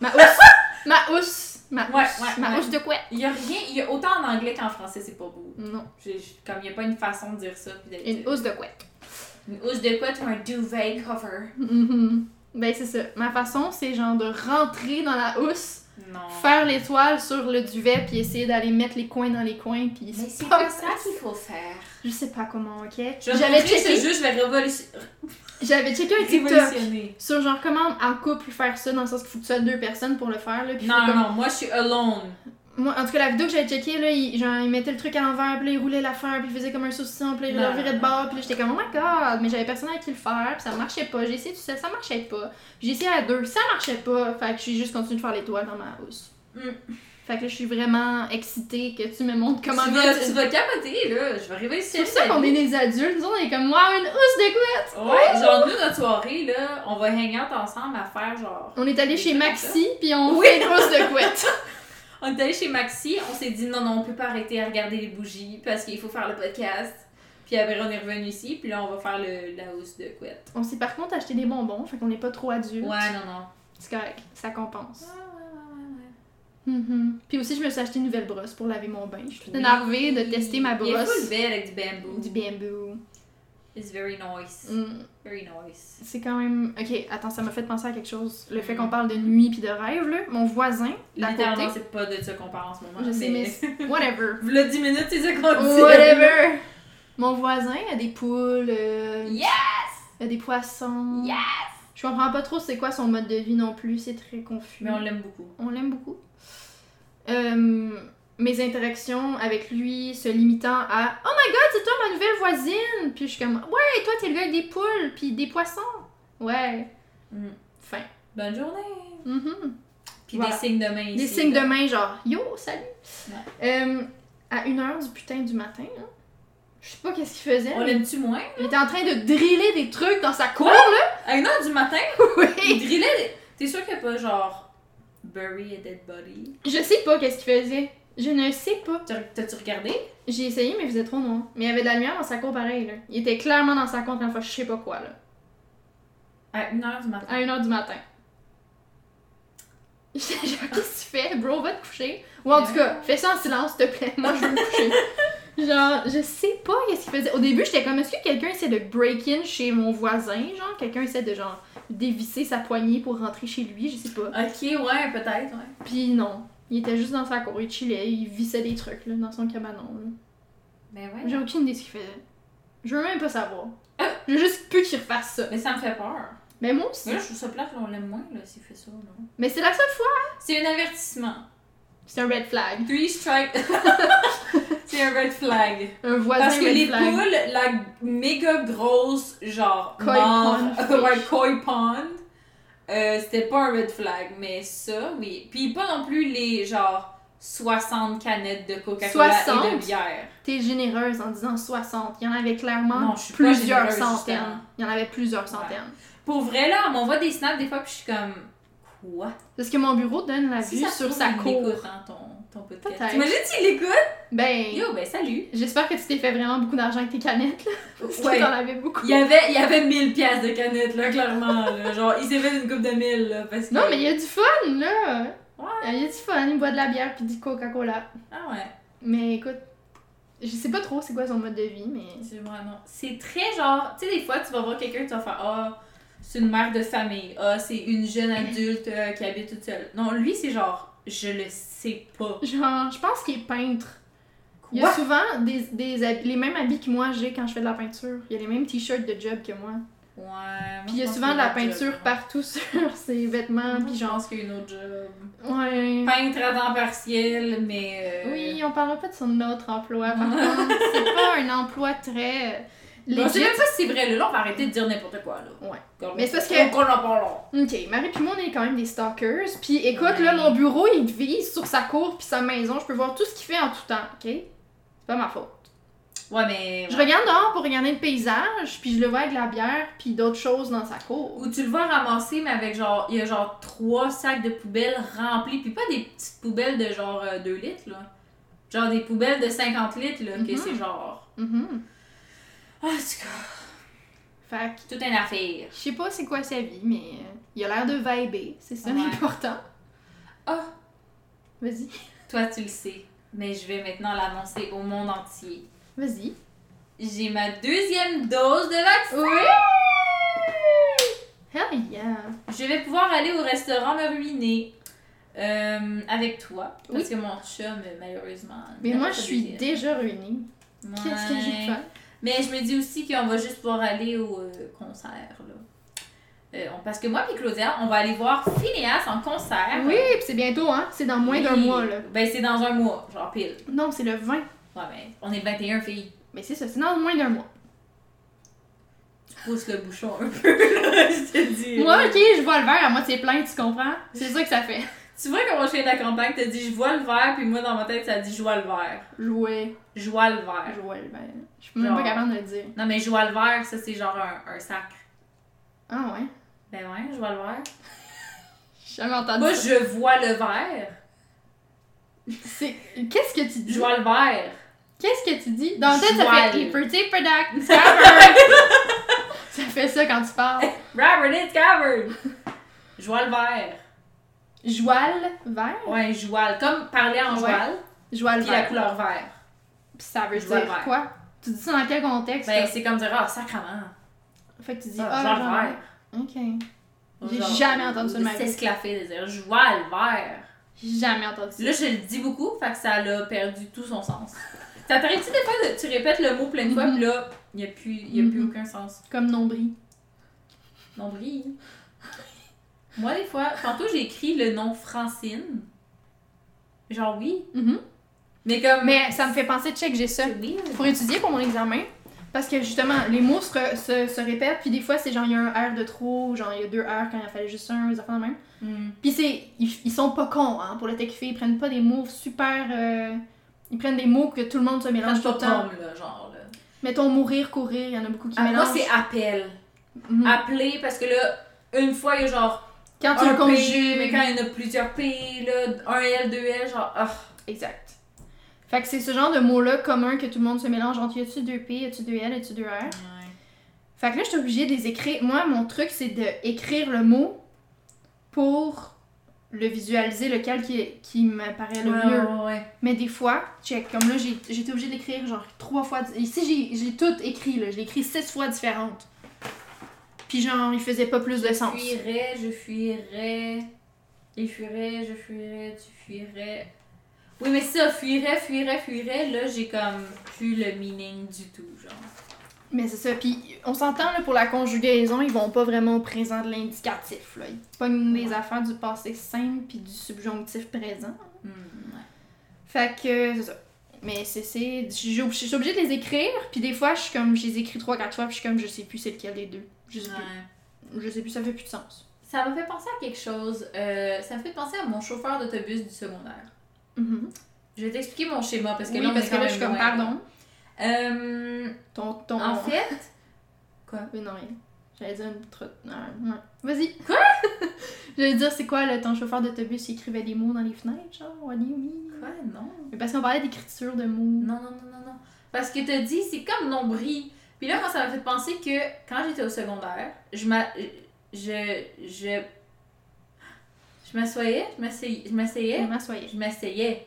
ma housse, ma housse, ma housse, Ouais, ouais, ma housse de couette. Il y a rien, il y a autant en anglais qu'en français, c'est pas beau. Non, comme il y a pas une façon de dire ça. puis une housse de couette. Une housse de couette ou un duvet cover. Mhm. Ben c'est ça. Ma façon, c'est genre de rentrer dans la housse, Non. faire l'étoile sur le duvet, puis essayer d'aller mettre les coins dans les coins, puis Mais c'est pas ça qu'il faut faire. Je sais pas comment, ok? J'avais ce checké, jeu, je vais révolution- j'avais checké un TikTok révolutionner. sur genre comment en couple faire ça, dans le sens qu'il faut que tu sois deux personnes pour le faire, là. Non, non, non, moi je suis alone. Moi, en tout cas, la vidéo que j'avais checkée, là, il, genre, il mettait le truc à l'envers, puis là, il roulait l'affaire, puis il faisait comme un saucisson, puis là, il le virait de bord, puis là, j'étais comme, oh my god, mais j'avais personne avec qui le faire, puis ça marchait pas. J'ai essayé tout seul, ça marchait pas. J'ai essayé à deux, ça marchait pas, fait que j'ai juste continué de faire l'étoile dans ma housse. Mm. Fait que là, je suis vraiment excitée que tu me montres comment tu, vas, tu- vas capoter, là. Je vais réveiller C'est pour ça qu'on est des adultes, nous on est comme, wow, une housse de couette! Ouais, genre nous, notre soirée, là, on va hang out ensemble à faire genre. On est allé chez Maxi, puis on Oui. fait une housse de couette. On est allé chez Maxi, on s'est dit non, non, on peut pas arrêter à regarder les bougies parce qu'il faut faire le podcast. Puis après, on est revenu ici, puis là, on va faire le, la housse de couette. on s'est par contre acheté des bonbons, fait qu'on n'est pas trop adultes. Ouais, non, non. C'est correct, ça compense. Ouais, ouais, ouais, ouais. Mhm. Puis aussi, je me suis acheté une nouvelle brosse pour laver mon bain. Je suis toute Oui. énervée de tester ma Il est full brosse belle avec du bamboo. du bambou. Very nice. Mm. Very nice. C'est quand même. Ok, attends, ça m'a fait penser à quelque chose. Le fait Mm. qu'on parle de nuit puis de rêve, là. Mon voisin, Littéralement, côté. c'est pas de ça qu'on parle en ce moment. Je sais, mais. Whatever. V'là 10 minutes, c'est ça qu'on dit. Whatever. Mon voisin a des poules. euh, Yes! a des poissons. Yes! Je comprends pas trop c'est quoi son mode de vie non plus. C'est très confus. Mais on l'aime beaucoup. On l'aime beaucoup. Euh, mes interactions avec lui se limitant à Oh my god, c'est toi ma nouvelle voisine! Puis je suis comme Ouais, toi t'es le gars avec des poules, puis des poissons. Ouais. Mm. Fin. Bonne journée! Mhm. Puis Voilà. des signes de main ici. Des signes de main, genre Yo, salut! Euh, à 1h du putain du matin, je sais pas qu'est-ce qu'il faisait. On l'aime-tu moins? il était en train de driller des trucs dans sa cour, là! À 1h du matin, il Oui! drillait. des- T'es sûr qu'il n'y a pas genre. Bury a dead body? Je sais pas qu'est-ce qu'il faisait. Je ne sais pas. T'as- T'as-tu regardé? J'ai essayé, mais il faisait trop noir. Mais il y avait de la lumière dans sa cour pareil, là. Il était clairement dans sa de faire je sais pas quoi, là. À 1h du matin. À 1h du matin. J'étais genre, qu'est-ce que tu fais? Bro, va te coucher. Ou en tout cas, fais ça en silence, s'il te plaît. Moi, je veux me coucher. genre, je sais pas qu'est-ce qu'il faisait. Au début, j'étais comme, est-ce que quelqu'un essaie de break-in chez mon voisin? Genre, quelqu'un essaie de, genre, dévisser sa poignée pour rentrer chez lui, je sais pas. Ok, ouais, peut-être, ouais. Puis non. Il était juste dans sa cour, il chillait, il vissait des trucs, là, dans son cabanon, là. Ben ouais. J'ai aucune idée de ce qu'il faisait. Je veux même pas savoir. Je veux juste plus qu'il refasse ça. Mais ça me fait peur. Mais moi aussi. Mais là, je trouve ça plate, on l'aime moins, là, s'il fait ça, non? Mais c'est la seule fois. C'est un avertissement. C'est un red flag. Three strike. c'est un red flag. Un voisin Parce que red les flag. poules, la méga grosse, genre, Koi mort, pond ouais, koi pond, euh, c'était pas un red flag, mais ça, oui. Puis pas non plus les, genre, 60 canettes de Coca-Cola et 60? de bière. T'es généreuse en disant 60. Il y en avait clairement Non, plusieurs généreuse, centaines. justement. Il y en avait plusieurs centaines. Pour vrai, là, on m'envoie des snaps des fois, puis je suis comme, Quoi? Parce que mon bureau donne la Si vue sur sa cour. hein, ton, ton podcast. T'imagines s'il l'écoute? Ben, Yo, ben salut! j'espère que tu t'es fait vraiment beaucoup d'argent avec tes canettes, là. Parce que Ouais. t'en avais beaucoup. Il y avait, il y avait 1000 pièces de canettes, là, clairement. Là. Genre, il s'est fait une coupe de 1000, là, parce que... Non, mais il y a du fun, là. Ouais. Il y a du fun, il boit de la bière puis du Coca-Cola. Ah ouais. Mais écoute, je sais pas trop c'est quoi son mode de vie, mais. C'est vraiment... C'est très genre... Tu sais, des fois, tu vas voir quelqu'un, tu vas faire « Ah, c'est une mère de famille. Ah, c'est une jeune adulte euh, qui habite toute seule. » Non, lui, c'est genre « Je le sais pas. Genre, je pense qu'il est peintre. Il y a Quoi? souvent des, des les mêmes habits que moi j'ai quand je fais de la peinture. Il y a les mêmes t-shirts de job que moi. Ouais. moi, Puis il y a souvent de la job, peinture partout sur ses vêtements. Moi, Puis je genre. pense qu'il y a une autre job. Ouais. Peintre à temps partiel, mais... euh, Oui, on parlera pas de son autre emploi. Par contre, c'est pas un emploi très. Bon, je sais même pas si c'est vrai, là. On va arrêter de dire n'importe quoi, là. Ouais. Comme- Mais c'est parce que- On en parle. Ok, Marie puis moi, on est quand même des stalkers. Puis écoute, là, mon bureau, il vise sur sa cour puis sa maison. Je peux voir tout ce qu'il fait en tout temps, ok? C'est pas ma faute. Ouais, mais... Je regarde dehors pour regarder le paysage, puis je le vois avec de la bière puis d'autres choses dans sa cour. Où tu le vois ramasser, mais avec genre, il y a genre trois sacs de poubelles remplis, puis pas des petites poubelles de genre 2 litres, là. Genre des poubelles de 50 litres, là, que Mhm. c'est genre. Mhm. Ah, c'est quoi? Fait que, Tout une affaire. je sais pas c'est quoi sa vie, mais euh, il a l'air de vibrer. C'est ça Ouais. l'important. Ah, Vas-y. toi, tu le sais, mais je vais maintenant l'annoncer au monde entier. Vas-y. J'ai ma deuxième dose de vaccin! Oui! Hell yeah! Je vais pouvoir aller au restaurant me ruiner. euh, avec toi. Parce que mon chum, malheureusement. Mais n'a moi, pas je suis deuxième. déjà ruinée. Qu'est-ce que j'ai Ouais. fait? Mais je me dis aussi qu'on va juste pouvoir aller au euh, concert. Là. Euh, parce que moi et Claudia, on va aller voir Phineas en concert. Oui, puis c'est bientôt, hein? C'est dans moins d'un mois, là. Ben, c'est dans un mois, genre pile. Non, c'est le 20. Ouais, mais on est 21 filles. Mais c'est ça, c'est dans moins d'un mois. Tu pousses le bouchon un peu, là, je te dis. Moi, ok, je vois le verre à moitié plein, tu comprends? C'est ça que ça fait. Tu vois comment je fais de la campagne, t'as dit je vois le verre, puis moi dans ma tête ça dit je vois le verre. Jouer. Je vois le verre. Jouer le verre. Je suis même pas capable de le dire. Non, mais je vois le verre, ça c'est genre un, un sac. Ah ouais? Ben ouais, je vois le verre. J'ai jamais entendu Moi, ça. je vois le verre. C'est... Qu'est-ce que tu dis? Je vois le verre. Qu'est-ce que tu dis? Dans le tête, ça fait Pretty Product Discover. ça fait ça quand tu parles. Robert, it's covered! Je vois le verre. Joual vert? Ouais, joual. Comme parler en Ouais. joual, Joual puis la vert. couleur vert. Puis ça veut Joual dire vert. quoi? Tu dis ça dans quel contexte? Ben, c'est comme dire, ah, sacrement. Fait que tu dis, Ah, ah, vert. Ok. J'ai jamais entendu ça de ma vie. S'esclaffer de dire, vert. J'ai jamais entendu ça. Là, je le dis beaucoup, fait que ça a perdu tout son sens. Ça t'arrive-tu des fois de, tu répètes le mot plein de fois, puis là, il n'y a, plus, y a plus Mhm. aucun sens? Comme nombril. Nombril. Moi, des fois, tantôt, j'ai écrit le nom Francine. Genre, oui. Mais comme. Mais ça me fait penser, check, j'ai ça. Pour étudier pour mon examen, parce que justement, les mots se, se, se répètent, puis des fois, c'est genre, il y a un R de trop, genre, il y a deux R quand il en fallait juste un, des affaires de même. Hmm. Puis c'est, ils, ils sont pas cons, hein, pour le tech ils prennent pas des mots super... euh, ils prennent des mots que tout le monde se mélange tout pas le temps. là, genre, là. Mettons mourir, courir, il y en a beaucoup qui Ah, moi, mélangent. c'est appel. Mhm. Appeler, parce que là, une fois, il y a genre Quand tu un le conjugues. mais quand il y en a plusieurs P, là, un L, deux L, genre, ah. Exact. Fait que c'est ce genre de mots-là commun que tout le monde se mélange entre y a-tu deux P, y a-tu deux L, y a-tu deux R? Fait que là, je suis obligée de les écrire. Moi, mon truc, c'est d'écrire le mot pour le visualiser, lequel qui, qui me paraît le Ouais, mieux. ouais, ouais. Mais des fois, check, comme là, j'ai été obligée d'écrire genre trois fois. Ici, j'ai- j'ai tout écrit, là. Je l'ai écrit six fois différentes. Puis genre, il faisait pas plus de Je sens. fuirais, je fuirais. Il fuirait, je fuirais, tu fuirais. Oui, mais ça, fuirait, fuirait, fuirait, là, j'ai comme plus le meaning du tout, genre. Mais c'est ça. Puis on s'entend, là, pour la conjugaison, ils vont pas vraiment au présent de l'indicatif, là. Ils pognent les affaires du passé simple puis du subjonctif présent. Hmm, ouais. Fait que, c'est ça. Mais c'est. Je suis obligée de les écrire, puis des fois, je suis comme. Je les écris trois, quatre fois, puis je suis comme, je sais plus c'est lequel des deux. Je sais Ouais. plus. Je sais plus, ça fait plus de sens. Ça m'a fait penser à quelque chose. euh, ça me fait penser à mon chauffeur d'autobus du secondaire. Mhm. Je vais t'expliquer mon schéma parce que Oui, là, parce que là, je suis comme, loin. pardon. Euh, Ton. ton... en fait, Oui, non, rien. J'allais dire une trotte. Ouais. Vas-y. Quoi? J'allais dire, c'est quoi, là, ton chauffeur d'autobus, il écrivait des mots dans les fenêtres, genre, what do you mean? Quoi? Non. Mais parce qu'on parlait d'écriture de mots. Non, non, non, non, non. Parce que t'as dit, c'est comme nombril. Puis là, moi, ça m'a fait penser que quand j'étais au secondaire, je m'a... Je... Je... Je m'assoyais, je m'asseyais, je Je m'asseyais, m'assoyais. je m'asseyais.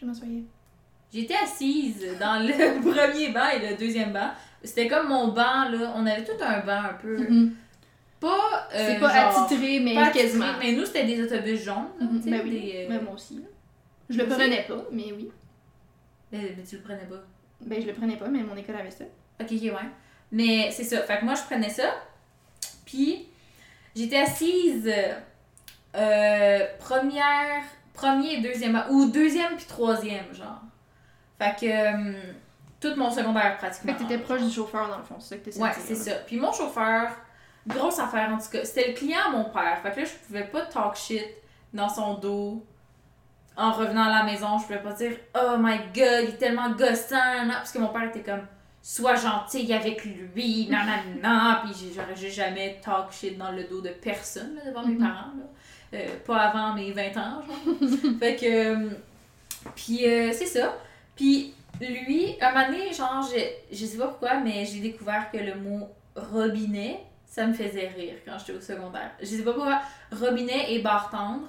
Je m'assoyais. J'étais assise dans le premier banc et le deuxième banc. C'était comme mon banc, là. On avait tout un banc un peu. Mhm. Pas. euh, C'est pas genre, attitré, mais pas attitré, quasiment. Mais nous, c'était des autobus jaunes. là, sais, Ben oui. des, euh, Ben moi aussi. là. Je le prenais pas, mais oui. mais, mais tu le prenais pas. Ben je le prenais pas, mais mon école avait ça. Ok, ok, ouais. Mais c'est ça. Fait que moi, je prenais ça. Puis, j'étais assise euh, première, premier et deuxième, ou deuxième puis troisième, genre. Fait que euh, tout mon secondaire Fait pratiquement. que t'étais proche du chauffeur dans le fond, c'est ça que t'essayais Ouais, c'est ça. Puis mon chauffeur, grosse affaire en tout cas, c'était le client à mon père. Fait que là, je pouvais pas talk shit dans son dos. En revenant à la maison, je pouvais pas dire Oh my god, il est tellement gossant, non, parce que mon père était comme Sois gentil avec lui, non, non, non. Puis j'ai- jamais talk shit dans le dos de personne là, devant mes Mhm. parents. Là. Euh, pas avant mes 20 ans, genre. fait que. euh, Puis euh, c'est ça. Puis lui, un moment donné, genre, je, je sais pas pourquoi, mais j'ai découvert que le mot robinet, ça me faisait rire quand j'étais au secondaire. Je sais pas pourquoi. Robinet et bar tendre,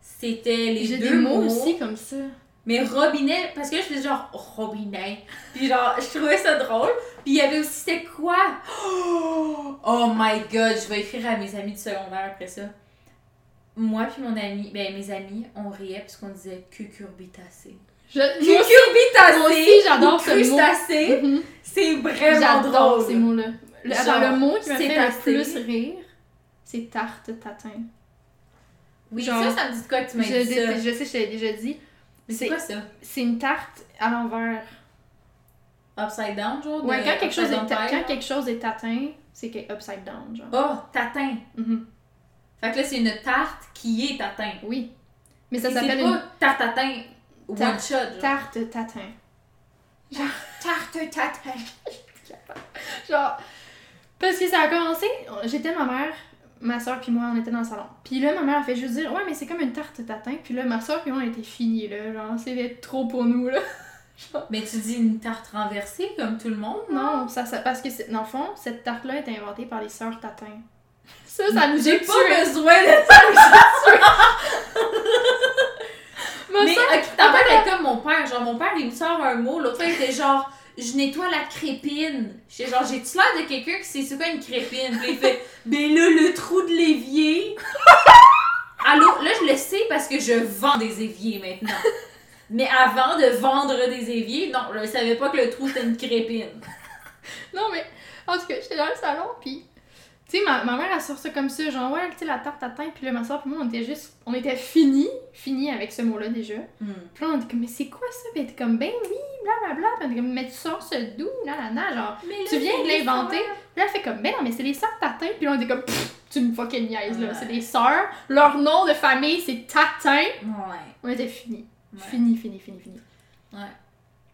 c'était les J'ai deux des mots mots. aussi comme ça. Mais robinet, parce que je faisais genre robinet. Puis genre, je trouvais ça drôle. Puis il y avait aussi, c'était quoi? Oh my god, je vais écrire à mes amis du secondaire après ça. Moi puis mon ami, ben mes amis, on riait parce qu'on disait cucurbitacé. Je... Moi aussi, moi aussi, j'adore ce crustacé, Mhm. C'est vraiment J'adore ces mots-là. Le, Genre, le mot qui c'est fait le plus rire, c'est tarte tatin. Oui, Genre, ça, ça me dit de quoi que tu m'as dit ça. je sais, je te l'ai déjà dit. Mais c'est quoi ça? C'est une tarte à l'envers. Upside down, genre? Ouais, quand quelque, chose est quand quelque chose est tatin, c'est que upside down, genre. Oh, tatin. Mhm. Fait que là, c'est une tarte qui est tatin. Oui. Mais ça s'appelle une tarte tatin Tarte- shot, genre. tarte tatin. Tarte tatin. Genre, parce que ça a commencé, j'étais ma mère, ma soeur puis moi, on était dans le salon. Puis là, ma mère a fait juste dire, ouais, mais c'est comme une tarte tatin. Puis là, ma soeur puis moi, on était finis, là. Genre, c'était trop pour nous, là. Mais tu dis une tarte renversée comme tout le monde? Non, ça, ça parce que, c'est- dans le fond, cette tarte-là est inventée par les sœurs tatin. Ça, ça nous a J'ai pas besoin de ça. Ma Mais ta mère est comme mon père. Genre, mon père, il me sort un mot. L'autre fois, il était genre, je nettoie la crépine. J'étais genre, j'ai-tu l'air de quelqu'un qui sait c'est quoi une crépine? Puis il fait, ben là, le trou de l'évier. Allô, là, je le sais parce que je vends des éviers maintenant. Mais avant de vendre des éviers, non, je savais pas que le trou c'était une crépine. Non, mais en tout cas, j'étais dans le salon, puis. Tu sais, ma, ma mère, elle sort ça comme ça, genre, ouais, tu sais, la tarte tatin, puis là, ma soeur, puis moi, on était juste. On était finis, finis avec ce mot-là déjà. Puis là, on était comme, mais c'est quoi ça? Puis elle était comme, ben oui, blablabla. Puis on était comme, mais tu sors ce doux, là, là, là, genre. Mais Tu viens de l'inventer. Puis là, elle fait comme, ben non, mais c'est les sœurs tatin. Puis là, on était comme, tu me fucking niaises, là. Ouais. C'est des sœurs. Leur nom de famille, c'est tatin. Ouais. On était finis. Ouais. Fini, fini, fini, fini.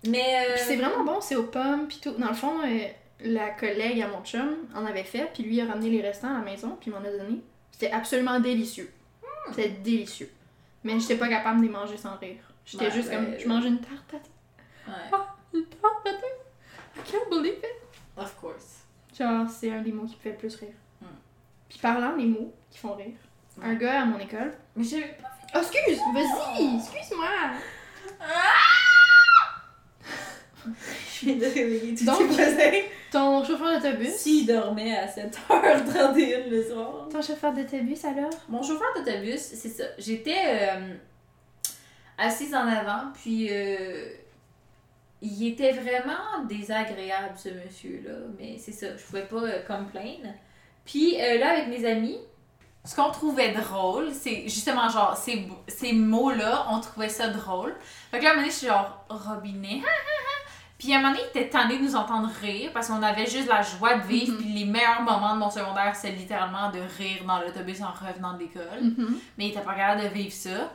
Mais. euh, Puis c'est vraiment bon, c'est aux pommes, puis tout. Dans le fond, euh, la collègue à mon chum en avait fait, puis lui a ramené les restants à la maison, puis il m'en a donné. C'était absolument délicieux. Hmm. C'était délicieux. Mais j'étais pas capable de les manger sans rire. J'étais Ouais, juste comme, je mange une tarte tatin. Ouais. Une tarte tatin. I can't believe it. Of course. Genre, c'est un des mots qui me fait le plus rire. Hmm. Puis parlant des mots qui font rire, un gars à mon école. Mais j'ai pas Oh, excuse! Vas-y! Excuse-moi! Je viens de réveiller tous Donc- tes. Ton chauffeur d'autobus? S'il dormait à 7h31 le soir. Ton chauffeur d'autobus alors? Mon chauffeur d'autobus, c'est ça. J'étais euh, assise en avant, puis euh, il était vraiment désagréable, ce monsieur-là. Mais c'est ça, je pouvais pas euh, complaindre. Puis euh, là, avec mes amis, ce qu'on trouvait drôle, c'est justement genre ces, ces mots-là, on trouvait ça drôle. Fait que là, à un moment donné, je suis genre robinet. Puis à un moment donné, il était tanné de nous entendre rire parce qu'on avait juste la joie de vivre. Mhm. Puis les meilleurs moments de mon secondaire, c'est littéralement de rire dans l'autobus en revenant de l'école. Mhm. Mais il était pas capable de vivre ça.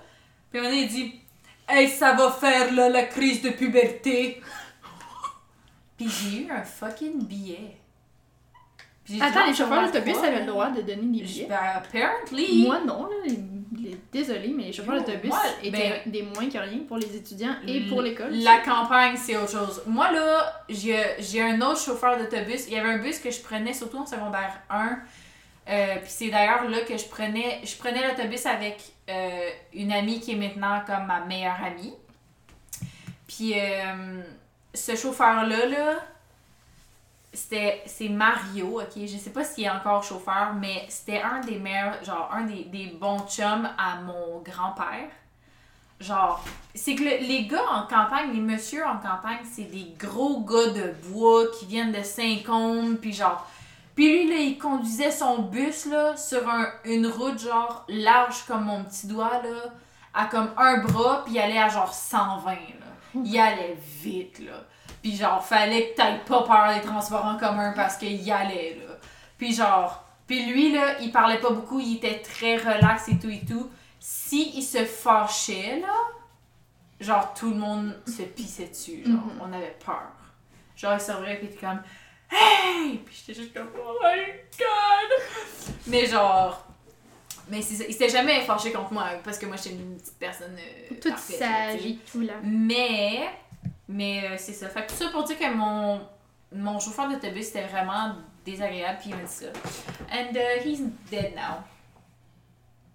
Puis à un moment donné, il dit Hey, ça va faire là la crise de puberté. Puis j'ai eu un fucking billet. Attends, les chauffeurs d'autobus avaient le droit de donner des billets? Ben, apparently. Moi, non, là. Désolée, mais les chauffeurs d'autobus moi, étaient des moins que rien pour les étudiants et pour l'école. La campagne, c'est autre chose. Moi, là, j'ai j'ai un autre chauffeur d'autobus. Il y avait un bus que je prenais surtout en secondaire 1. Euh, puis c'est d'ailleurs là que je prenais je prenais l'autobus avec euh, une amie qui est maintenant comme ma meilleure amie. Puis euh, ce chauffeur-là, là, c'était c'est Mario, ok? Je sais pas s'il est encore chauffeur, mais c'était un des meilleurs, genre un des, bons chums à mon grand-père. Genre, c'est que le- les gars en campagne, les messieurs en campagne, c'est des gros gars de bois qui viennent de Saint-Côme, puis genre. Puis lui, là, il conduisait son bus, là, sur un- une route, genre, large comme mon petit doigt, là, à comme un bras, puis il allait à genre 120, là. Il allait vite, là. Puis genre, fallait que t'aies pas peur des transports en commun parce qu'il y allait, là. Puis genre, puis lui, là, il parlait pas beaucoup, il était très relax et tout et tout. Si il se fâchait, là, genre, tout le monde se pissait dessus, genre, Mhm. on avait peur. Genre, il servait puis il était comme, hey! Puis j'étais juste comme, oh my god! Mais genre, mais il s'était jamais fâché contre moi parce que moi, j'étais une petite personne. euh, Toute parfaite, sage et tout là. Mais, mais euh, c'est ça. Fait que tout ça pour dire que mon, mon chauffeur d'autobus c'était vraiment désagréable, puis il m'a dit ça. And uh, he's dead now.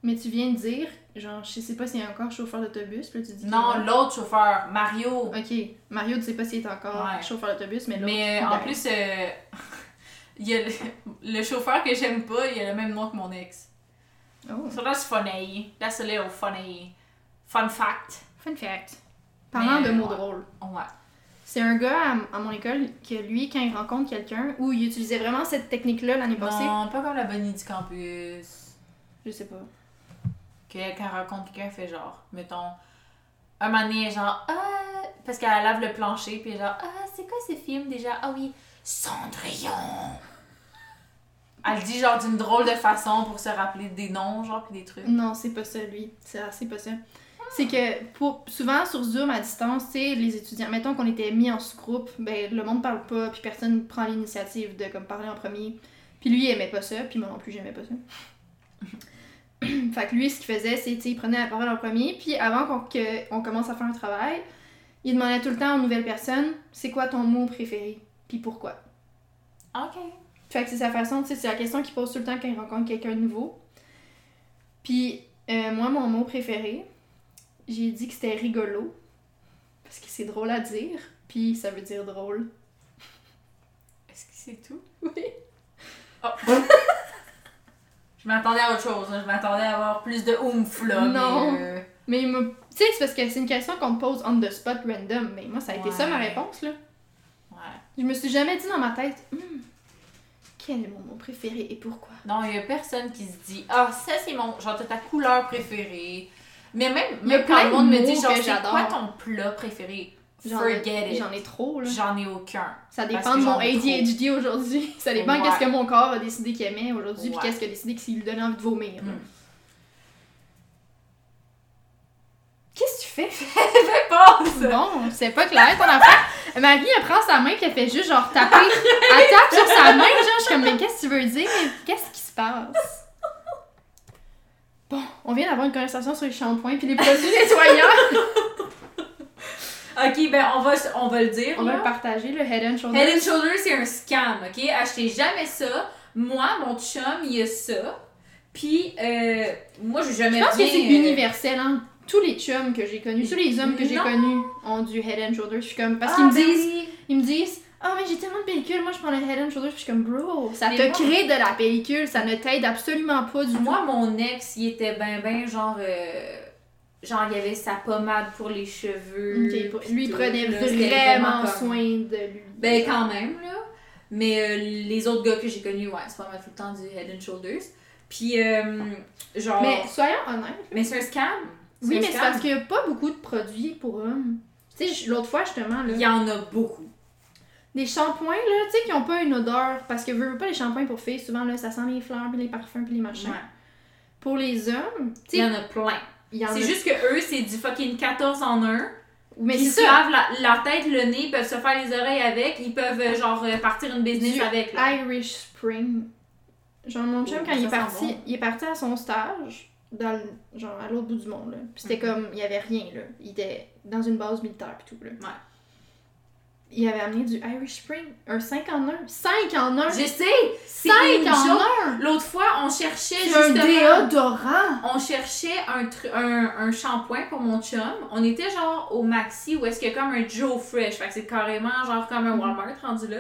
Mais tu viens de dire, genre, je sais pas s'il y a encore chauffeur d'autobus, puis tu dis. Non, l'autre chauffeur, Mario. Ok, Mario, tu sais pas s'il est encore Ouais. chauffeur d'autobus, mais l'autre. Mais euh, en plus, euh, il y a le, le chauffeur que j'aime pas, il a le même nom que mon ex. Oh, So that's funny. That's a little funny. Fun fact. fun fact. Parlant de mots ouais. drôles. Ouais. C'est un gars à, à mon école que lui, quand il rencontre quelqu'un, où il utilisait vraiment cette technique-là l'année passée. Non, pas comme la bonnie du campus. Je sais pas. que quand elle rencontre quelqu'un, elle fait genre, mettons, un moment donné, genre, ah, parce qu'elle lave le plancher, puis genre, ah, c'est quoi ce film déjà? Ah oui, Cendrillon! Elle le dit genre d'une drôle de façon pour se rappeler des noms, genre, puis des trucs. Non, c'est pas ça, lui. C'est assez pas ça. C'est que pour, souvent sur Zoom à distance, tu sais, les étudiants, mettons qu'on était mis en sous-groupe, ben le monde parle pas, puis personne prend l'initiative de comme parler en premier. Puis lui, il aimait pas ça, puis moi non plus, j'aimais pas ça. fait que lui, ce qu'il faisait, c'est, tu sais, il prenait la parole en premier, puis avant qu'on on commence à faire un travail, il demandait tout le temps aux nouvelles personnes, c'est quoi ton mot préféré, puis pourquoi. Ok. Fait que c'est sa façon, tu sais, c'est la question qu'il pose tout le temps quand il rencontre quelqu'un de nouveau. Puis, euh, moi, mon mot préféré, j'ai dit que c'était rigolo. Parce que c'est drôle à dire, puis ça veut dire drôle. Est-ce que c'est tout? Oui. Oh. je m'attendais à autre chose, hein. je m'attendais à avoir plus de oomph, là. Non. Mais, euh, Mais. Tu sais, c'est parce que c'est une question qu'on me pose on the spot random. Mais moi, ça a été ça ma réponse, là. ouais. Je me suis jamais dit dans ma tête, Hmm, quel est mon mot préféré et pourquoi? Non, il y a personne qui se dit Ah, ça c'est mon. Genre, ta couleur préférée. Mais même, même quand le monde de me dit genre, c'est quoi ton plat préféré? J'en Forget ai, it. J'en ai trop, là. J'en ai aucun. Ça dépend de mon. ADHD aujourd'hui. Ça dépend Ouais. qu'est-ce que mon corps a décidé qu'il aimait aujourd'hui, puis qu'est-ce qu'il a décidé qu'il lui donnait envie de vomir. là. Mm. Qu'est-ce que tu fais? Fais pas ça Bon, c'est pas clair ton affaire. Marie, elle prend sa main puis elle fait juste genre taper. Elle tape sur sa main, genre, je suis comme, mais qu'est-ce que tu veux dire? Qu'est-ce qui se passe? Bon, on vient d'avoir une conversation sur les shampoings puis les produits nettoyants. Ok, ben on va, on va le dire. On va le partager, le Head and Shoulders. Head and Shoulders, c'est un scam, ok? Achetez jamais ça. Moi, mon chum, il a ça. Puis, euh, moi, j'ai jamais Je pense que rien, c'est euh, universel, hein. Tous les chums que j'ai connus, tous les hommes que j'ai connus ont du Head and Shoulders. Je suis comme, parce ah, qu'ils me ben disent, ils me disent, ah mais j'ai tellement de pellicules, moi je prends le Head and Shoulders. Puis je suis comme, bro, ça Mais te moi- crée de la pellicule, ça ne t'aide absolument pas du tout. Moi, mon ex, il était ben, ben, genre. euh, genre, il avait sa pommade pour les cheveux. Pour- lui il prenait là, vraiment soin de lui. Ben, quand même, là. Mais euh, les autres gars que j'ai connus, ouais, c'est pas mal tout le temps du Head and Shoulders. Puis, euh, genre. Mais soyons honnêtes. mais c'est un scam. Oui, un mais c'est parce qu'il n'y a pas beaucoup de produits pour hommes. Tu sais, l'autre fois justement, là, Il y en a beaucoup. Des shampoings, là, tu sais, qui n'ont pas une odeur. Parce que veux, veux pas les shampoings pour filles, souvent, là, ça sent les fleurs, puis les parfums, puis les machins. Ouais. Pour les hommes, tu Il y sais, en a plein. en a. C'est juste que eux, c'est du fucking 14 en 1. Mais Ils c'est se lavent la, la tête, le nez, ils peuvent se faire les oreilles avec, ils peuvent euh, genre euh, partir une business Du avec. Là. Irish Spring. Genre, mon chum, Oh, quand il est parti, bon. il est parti à son stage, dans le- genre à l'autre bout du monde, là. Puis c'était Mhm. comme, il y avait rien, là. Il était dans une base militaire, pis tout, là. Ouais. Il avait amené du Irish Spring, un 5 en 1. 5 en 1! Je sais! C'est 5 une en joke. 1! L'autre fois, on cherchait C'est un justement... déodorant! On cherchait un, un, un shampoing pour mon chum. On était genre au Maxi où est-ce qu'il y a comme un Joe Fresh. Fait que c'est carrément genre comme un Mhm. Walmart rendu là.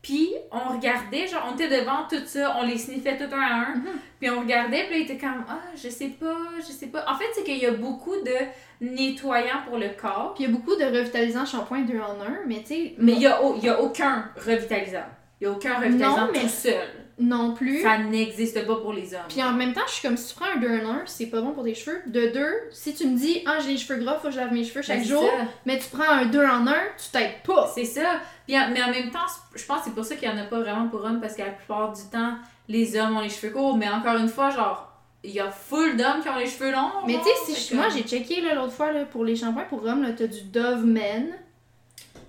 Puis on regardait, genre on était devant tout ça, on les sniffait tout un à un. Mhm. Puis on regardait, puis là, il était comme Ah, je sais pas, je sais pas. En fait, c'est qu'il y a beaucoup de nettoyants pour le corps. Puis il y a beaucoup de revitalisants shampoing 2 en 1, mais tu sais. Mais il y a, y a aucun revitalisant. Il y a aucun revitalisant Non, mais- tout seul. Non plus. Ça n'existe pas pour les hommes. Puis en même temps, je suis comme si tu prends un 2 en 1, c'est pas bon pour tes cheveux. De 2, si tu me dis, ah, j'ai les cheveux gras, faut que je lave mes cheveux chaque Ben, jour, ça. mais tu prends un 2 en 1, tu t'aides pas. C'est ça. Puis en- mais en même temps, je pense que c'est pour ça qu'il n'y en a pas vraiment pour hommes, parce que la plupart du temps, les hommes ont les cheveux courts. Mais encore une fois, genre, il y a full d'hommes qui ont les cheveux longs. Mais tu sais, si moi j'ai checké l'autre fois là, pour les shampoings pour hommes, t'as du Dove Men,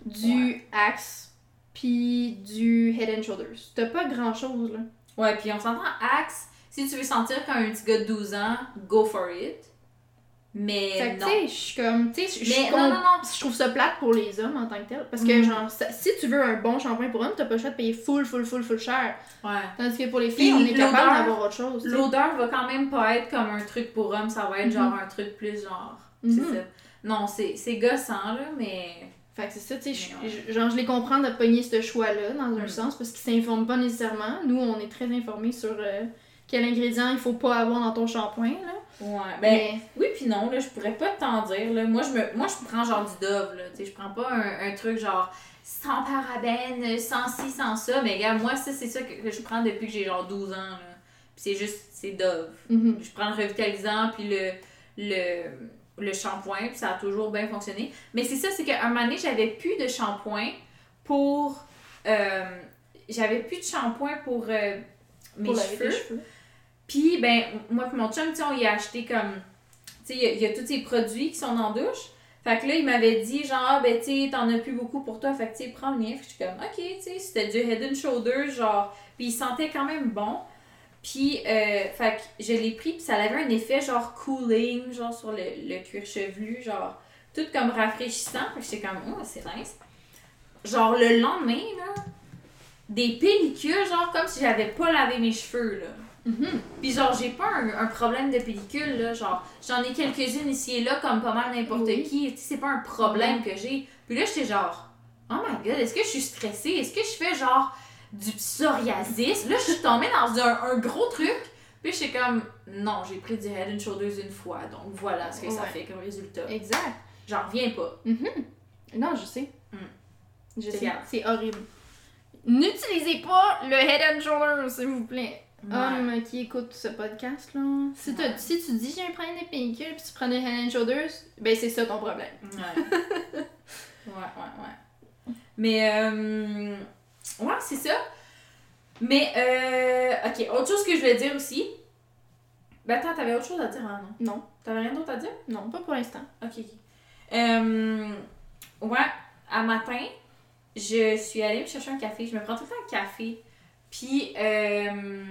du Axe, puis du Head and Shoulders. T'as pas grand chose là. Ouais, puis on s'entend, Axe, si tu veux sentir comme un petit gars de 12 ans, go for it. Mais Fait que non. tu sais, je suis comme, tu sais, je- non, non, non. je trouve ça plate pour les hommes en tant que tel. Parce que Mm. genre, ça- si tu veux un bon shampoing pour homme, t'as pas le choix de payer full, full, full, full cher. Ouais. Tandis que pour les filles, Puis on est capable d'avoir autre chose. L'odeur va quand même pas être comme un truc pour homme, ça va être Mhm. genre un truc plus genre. C'est ça. Non, c'est c'est gossant, là, mais. Fait que c'est ça, tu sais, je- genre je les comprends de pogner ce choix-là dans un Mm. sens parce qu'ils s'informent pas nécessairement. Nous, on est très informés sur euh, quel ingrédient il faut pas avoir dans ton shampoing, là. Ouais. Ben, Mais, Oui puis non, là, je pourrais pas t'en dire. Là. Moi, je me, moi, je prends genre du Dove, là. Tu sais, je prends pas un, un truc genre sans parabènes, sans ci, sans ça. Mais regarde, moi, ça, c'est ça que, que je prends depuis que j'ai genre 12 ans, là. Puis c'est juste, c'est Dove. mhm. Je prends le revitalisant, puis le, le, le shampoing, puis ça a toujours bien fonctionné. Mais c'est ça, c'est qu'à un moment donné, j'avais plus de shampoing pour... euh, j'avais plus de shampoing pour euh, mes pour cheveux. Puis, ben, moi et mon chum, tu sais, on y a acheté comme. Tu sais, il y a- il y, a tous ces produits qui sont la douche. Fait que là, il m'avait dit, genre, ah, ben, tu sais, t'en as plus beaucoup pour toi. Fait que, tu sais, prends le mien. Fait que je suis comme, ok, tu sais, c'était du Head and Shoulders, genre. Puis il sentait quand même bon. Puis, euh, fait que je l'ai pris, puis ça avait un effet, genre, cooling, genre, sur le, le cuir chevelu, genre, tout comme rafraîchissant. Fait que j'étais comme, oh, c'est nice. Genre, le lendemain, là, des pellicules, genre, comme si j'avais pas lavé mes cheveux, là. Mhm. Puis genre, j'ai pas un, un problème de pellicule, là. Genre, j'en ai quelques-unes ici et là, comme pas mal n'importe Oui. qui. Tu sais, c'est pas un problème que j'ai. Puis là, j'étais genre, oh my god, est-ce que je suis stressée? Est-ce que je fais genre du psoriasis? Là, je suis tombée dans un, un gros truc. Puis j'étais comme, non, j'ai pris du Head and Shoulders une fois. Donc voilà ce que ça fait comme résultat. Exact. J'en reviens pas. Non, je sais. Mm. Je sais. C'est horrible. N'utilisez pas le Head and Shoulders, s'il vous plaît. Ouais. Homme qui écoute ce podcast, là. Si, Ouais. si tu dis j'ai un problème de pellicule puis tu prends des Head and Shoulders, ben c'est ça ton problème. Ouais. ouais, ouais, ouais. Mais, euh, ouais, c'est ça. Mais, euh, ok, autre chose que je voulais dire aussi. Ben attends, t'avais autre chose à dire, hein, non? Non, T'avais rien d'autre à dire? non, pas pour l'instant. Ok, ok. Euh, ouais, à matin, je suis allée me chercher un café. Je me prends tout le temps un café. Puis, euh,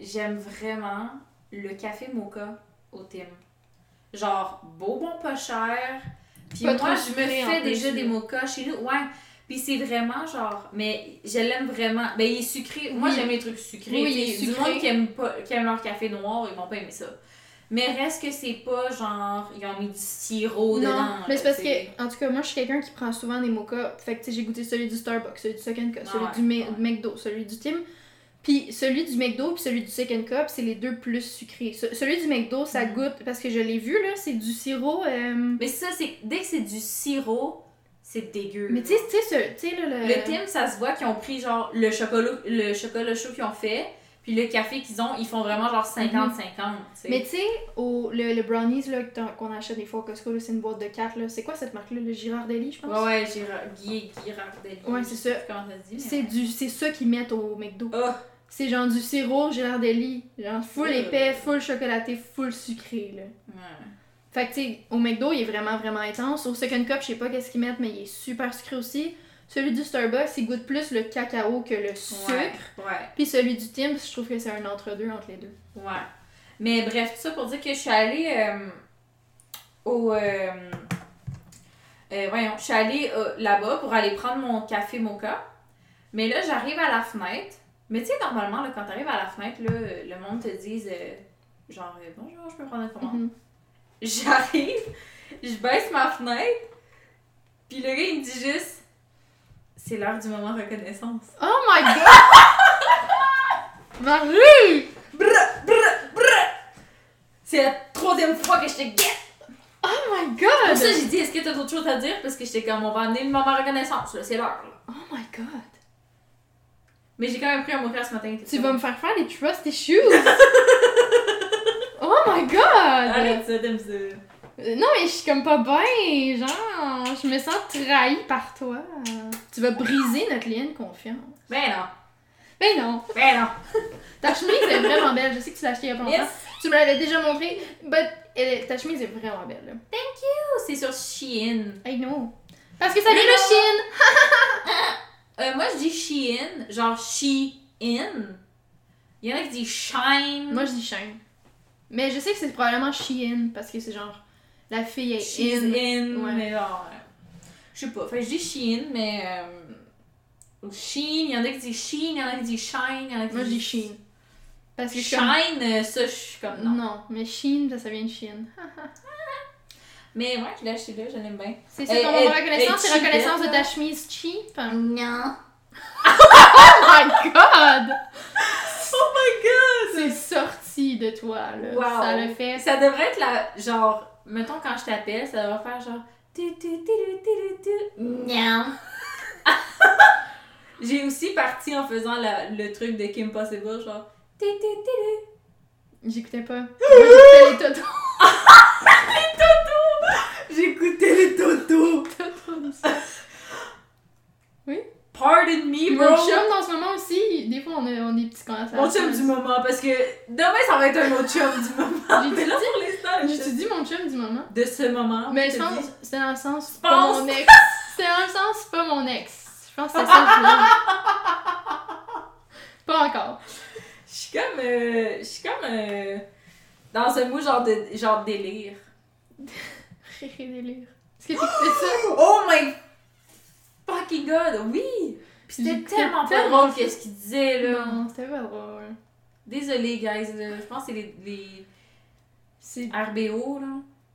j'aime vraiment le café mocha au Tim. Genre, beau, bon, pas cher. Puis Pas moi, je me fais déjà des mochas chez nous. Ouais. Puis c'est vraiment genre, mais je l'aime vraiment. Ben il est sucré. Moi Oui. j'aime les trucs sucrés. Oui, il est sais. Du sucré. monde qui aime, pas, qui aime leur café noir, ils vont pas aimer ça. Mais reste que c'est pas genre, ils ont mis du sirop non, dedans. mais c'est parce que, en tout cas, moi je suis quelqu'un qui prend souvent des mochas. Fait que tu sais, j'ai goûté celui du Starbucks, celui du Second Cup, celui du ouais. McDo, celui du Tim. Puis celui du McDo puis celui du Second Cup, c'est les deux plus sucrés. Ce- celui du McDo, ça Mhm. goûte, parce que je l'ai vu là, c'est du sirop. euh, Mais ça, c'est dès que c'est du sirop, c'est dégueu. Mais tu sais, tu sais, le. Le Tim, ça se voit qu'ils ont pris genre le chocolat, le chocolat chaud qu'ils ont fait, puis le café qu'ils ont, ils font vraiment genre 50-50. tu sais. Mais tu sais, au- le, le brownies là, qu'on achète des fois au Costco, c'est une boîte de 4. là. C'est quoi cette marque-là Le Girardelli, je pense? Ouais, ouais, Guy, Guy Rardelli. Ouais, c'est ça. plus Comment ça se dit? C'est du c'est ça qu'ils mettent au McDo. Oh, C'est genre du sirop Girardelli. Genre full Euh. épais, full chocolaté, full sucré. Là. ouais. Fait que, tu sais, au McDo, il est vraiment, vraiment intense. Au Second Cup, je sais pas qu'est-ce qu'ils mettent, mais il est super sucré aussi. Celui du Starbucks, il goûte plus le cacao que le sucre. Ouais. Ouais. Puis celui du Tim's, je trouve que c'est un entre-deux entre les deux. Ouais. Mais bref, tout ça pour dire que je suis allée euh, au. euh, euh, voyons, je suis allée là-bas pour aller prendre mon café mocha. Mais là, j'arrive à la fenêtre. Mais tu sais, normalement, là, quand t'arrives à la fenêtre, là, le monde te dit genre bonjour, je peux prendre une commande. Mhm. J'arrive, je baisse ma fenêtre, puis le gars, il me dit juste c'est l'heure du moment reconnaissance. Oh my god! Marie! Brr, brr, brr! C'est la troisième fois que je te guette! Oh my Pour god! ça, j'ai dit, est-ce que t'as d'autres choses à dire? Parce que j'étais comme, on va amener le moment reconnaissance, là, c'est l'heure. Oh my god! Mais j'ai quand même pris un mocha ce matin. Tu vas me faire faire des trust issues! oh my god! Arrête ça, t'aimes ça. Non, mais je suis comme pas bien, genre, je me sens trahie par toi. Tu vas briser notre lien de confiance. Ben non, Ben non, ben non. ta chemise est vraiment belle, je sais que tu l'as achetée il y a pas longtemps. Yes! Tu me l'avais déjà montré, but elle- ta chemise est vraiment belle. Là. Oh, c'est sur Shein. I know. Parce que ça vient Mais de. Chine! Euh, moi, je dis Shein, genre Shein. Il y en a qui disent Shine. Moi je dis Shine. Mais je sais que c'est probablement Shein, parce que c'est genre, la fille est She's in. in, Ouais. mais genre. euh, Je sais pas. Fait je dis Shein, mais. Euh, Sheen, il y en a qui disent Sheen, il y en a qui disent Shine, il y en a qui Moi je dis. Sheen. Parce que suis comme- Shine, euh, ça, je suis comme non. Non, mais Sheen, ça, ça vient de Chine. Mais ouais, je l'ai acheté là, je l'aime bien. C'est ça ton moment reconnaissance, c'est est reconnaissance de ta chemise cheap. Non. Oh my god! Oh my god! C'est sorti de toi, là. Wow. Ça le fait. Ça devrait être la. Genre, mettons quand je t'appelle, ça devrait faire genre. tu, tu, tu. J'ai aussi parti en faisant la- le truc de Kim Possible, genre. J'écoutais pas. J'écoutais les totos. J'écoutais les totos. Totos du sang. Pardon me, bro. chum, dans ce moment aussi, des fois, on a, on petites conversations. Mon chum du moment, parce que demain ça va être un autre chum du moment. J'ai là pour l'instant, J'ai dit mon chum du moment. de ce moment. Mais je pense c'était dans le sens pas mon ex. C'était dans le sens c'est pas mon ex. Je pense que c'est ça que. Pas encore. Je suis comme. euh, je suis comme. euh, dans un mot genre de genre délire. Rire et délire. Est-ce que tu écoutais ça? Oh my fucking god, oui! Puis c'était tellement pas drôle qu'est-ce qu'il disait là. Non, c'était pas drôle. Désolé guys, je pense que c'est les, les C'est RBO là.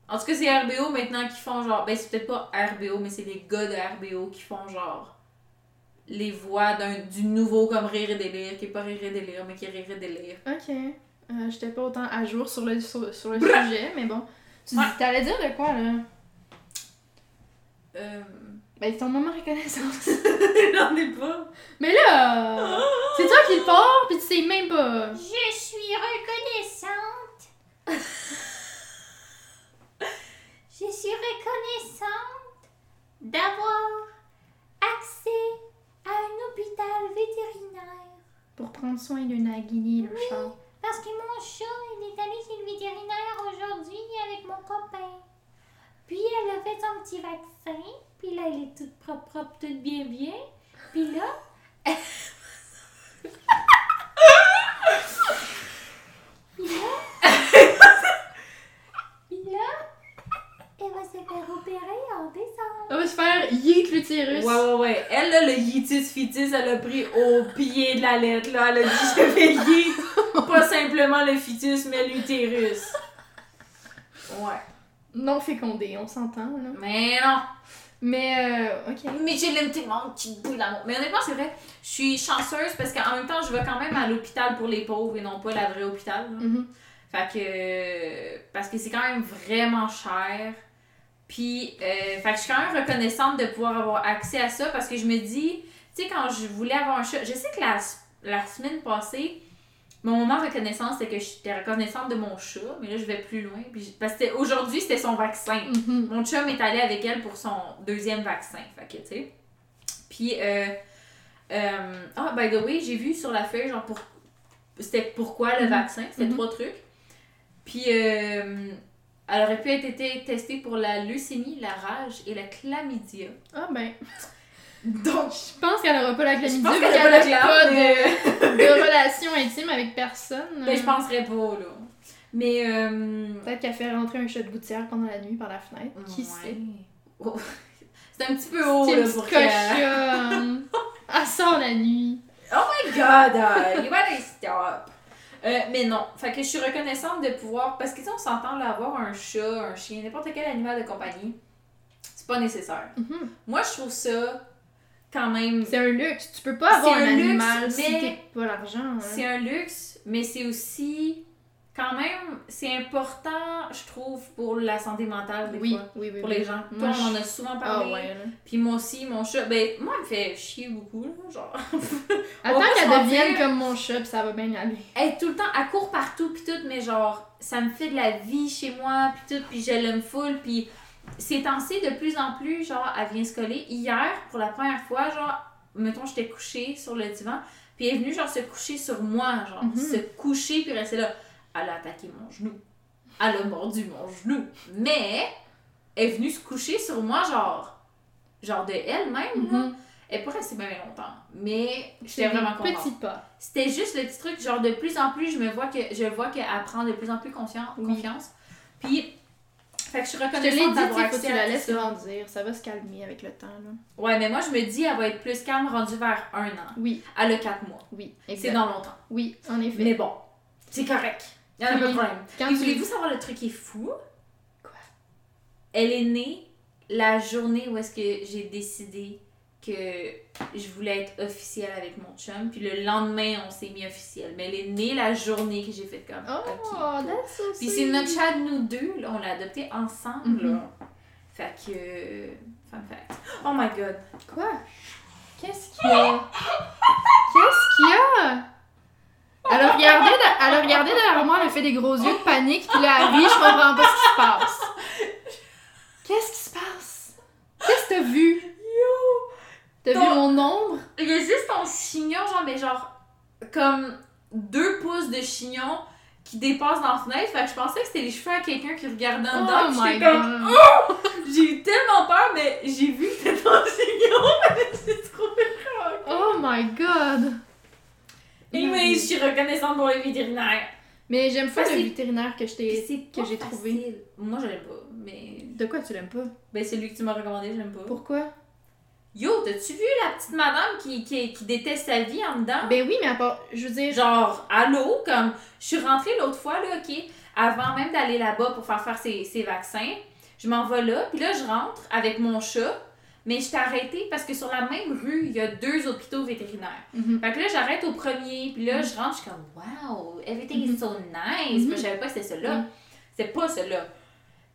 En tout cas, c'est RBO maintenant qui font genre. Ben, c'est peut-être pas RBO, mais c'est les gars de RBO qui font genre. Les voix d'un du nouveau comme Rire et Délire, qui est pas Rire et Délire, mais qui est Rire et Délire. Ok. Euh, J'étais pas autant à jour sur le, sur, sur le sujet, mais bon. Tu Ouais. t'allais dire de quoi, là? Euh. Ben, ton moment reconnaissance. J'en ai pas. mais là! C'est toi qui le portes, pis tu sais même pas. Je suis reconnaissante. Je suis reconnaissante d'avoir accès à un hôpital vétérinaire. Pour prendre soin de Nagini, le chat. Parce que mon chat, il est allé chez le vétérinaire aujourd'hui avec mon copain. Puis elle a fait son petit vaccin. Puis là, elle est toute propre, propre, toute bien, bien. Puis là... Puis là... Puis là... Elle va se faire opérer en décembre. On va se faire yeet l'utérus. Ouais, ouais, ouais. Elle, là, le yitis fitis, elle a pris au pied de la lettre, là. Elle a dit, je vais yeet. Pas simplement le fœtus, mais l'utérus. Ouais. Non fécondé, on s'entend, là. Mais non. Mais, euh, ok. Mais j'ai l'aime tellement petite boule d'amour. Mais honnêtement, c'est vrai, je suis chanceuse parce qu'en même temps, je vais quand même à l'hôpital pour les pauvres et non pas la vraie hôpital. là. Mhm. Fait que. Parce que c'est quand même vraiment cher. Puis, euh, fait que je suis quand même reconnaissante de pouvoir avoir accès à ça parce que je me dis, tu sais, quand je voulais avoir un chat, je sais que la, la semaine passée, mon moment de reconnaissance, c'est que j'étais reconnaissante de mon chat, mais là, je vais plus loin. Puis, parce que aujourd'hui, c'était son vaccin. Mhm. Mon chum est allé avec elle pour son deuxième vaccin. Fait que, tu sais. Puis, euh, euh, ah, by the way, j'ai vu sur la feuille, genre, pour, c'était pourquoi le Mhm. vaccin. C'était Mhm. trois trucs. Puis, euh, elle aurait pu être été testée pour la leucémie, la rage et la chlamydia. Ah ben, Donc, je pense qu'elle aura pas la je chlamydia pense vu qu'elle qu'elle a a pas pas de, de relation intime avec personne. mais je penserais pas, là. Mais, euh... Peut-être qu'elle fait rentrer un chat de gouttière pendant la nuit par la fenêtre. Qui ouais. sait? Oh. C'est un petit peu haut, là, pour cochonne. Elle sort la nuit. Oh my god, uh, you gotta stop. Euh, mais non, fait que je suis reconnaissante de pouvoir. Parce que sais, on s'entend là, avoir un chat, un chien, n'importe quel animal de compagnie, c'est pas nécessaire. Mhm. Moi, je trouve ça quand même. C'est un luxe. Tu peux pas avoir un, un luxe, animal si pas l'argent. hein. C'est un luxe, mais c'est aussi. Quand même, c'est important, je trouve, pour la santé mentale, des Oui, fois. oui, oui. Pour les gens. Moi, Toi, on en a souvent Ah parlé. ouais, là. Puis moi aussi, mon chat, ben, moi, il me fait chier beaucoup, là, genre. Attends qu'elle devienne comme mon chat, pis ça va bien aller. Elle est tout le temps, elle court partout, puis tout, mais genre, ça me fait de la vie chez moi, puis tout, puis je l'aime full, puis ces temps-ci, de plus en plus, genre, elle vient se coller. Hier, pour la première fois, genre, mettons, j'étais couchée sur le divan, puis elle est venue, genre, se coucher sur moi, genre, Mhm. se coucher, puis rester là. Elle a attaqué mon genou. Elle a mordu mon genou. Mais, elle est venue se coucher sur moi, genre, genre de elle-même, là. Mhm. Elle est pas restée bien longtemps, mais j'étais vraiment contente. pas. C'était juste le petit truc, genre de plus en plus, je me vois que je vois qu'elle prend de plus en plus conscience, Oui. confiance. Puis, fait que je suis reconnaissante d'avoir il faut que accès tu la laisses grandir. Ça va se calmer avec le temps, là. Ouais, mais moi je me dis, elle va être plus calme rendue vers un an. Oui, Elle a quatre mois. oui, C'est dans longtemps. Oui, en effet. Mais bon, c'est correct. Il y en a pas de problème. Quand tu... voulez-vous savoir le truc qui est fou? Quoi? Elle est née la journée où est-ce que j'ai décidé que je voulais être officielle avec mon chum. Puis le lendemain, on s'est mis officiel. Mais elle est née la journée que j'ai fait comme. Oh, ok. that's so Puis c'est notre chat nous deux, là, on l'a adopté ensemble. Mhm. là. Fait que. Fun fact. Oh my god. Quoi? Qu'est-ce qu'il y a? Qu'est-ce qu'il y a? Elle a regardé, de- elle a regardé derrière moi, elle a fait des gros yeux de panique, puis là, elle rit, je comprends pas ce qui se passe. Qu'est-ce qui se passe? Qu'est-ce que t'as vu? T'as vu mon ombre? Il y a juste ton chignon, genre, mais genre, comme deux pouces de chignon qui dépasse dans la fenêtre. Fait que je pensais que c'était les cheveux à quelqu'un qui regardait en dedans. Oh my comme, god! J'ai eu tellement peur, mais j'ai vu que c'était ton chignon. j'ai trouvé. Oh my god! Anyway, je suis reconnaissante pour les vétérinaires. Mais j'aime pas le vétérinaire que je t'ai. que j'ai trouvé. Moi, je l'aime pas, mais. De quoi tu l'aimes pas? Ben, celui que tu m'as recommandé, je l'aime pas. Pourquoi? Yo, t'as-tu vu la petite madame qui, qui, qui déteste sa vie en dedans? Ben oui, mais à part. Je veux dire. Genre, allô, comme, je suis rentrée l'autre fois, là, OK, avant même d'aller là-bas pour faire faire ses, ses vaccins, je m'en vais là, puis là, je rentre avec mon chat, mais je t'ai arrêtée parce que sur la même rue, il y a deux hôpitaux vétérinaires. Mhm. Fait que là, j'arrête au premier, puis là, je rentre, je suis comme, wow, everything is so nice. Mhm. Puis je savais pas que c'était. Mhm. C'est pas celui-là.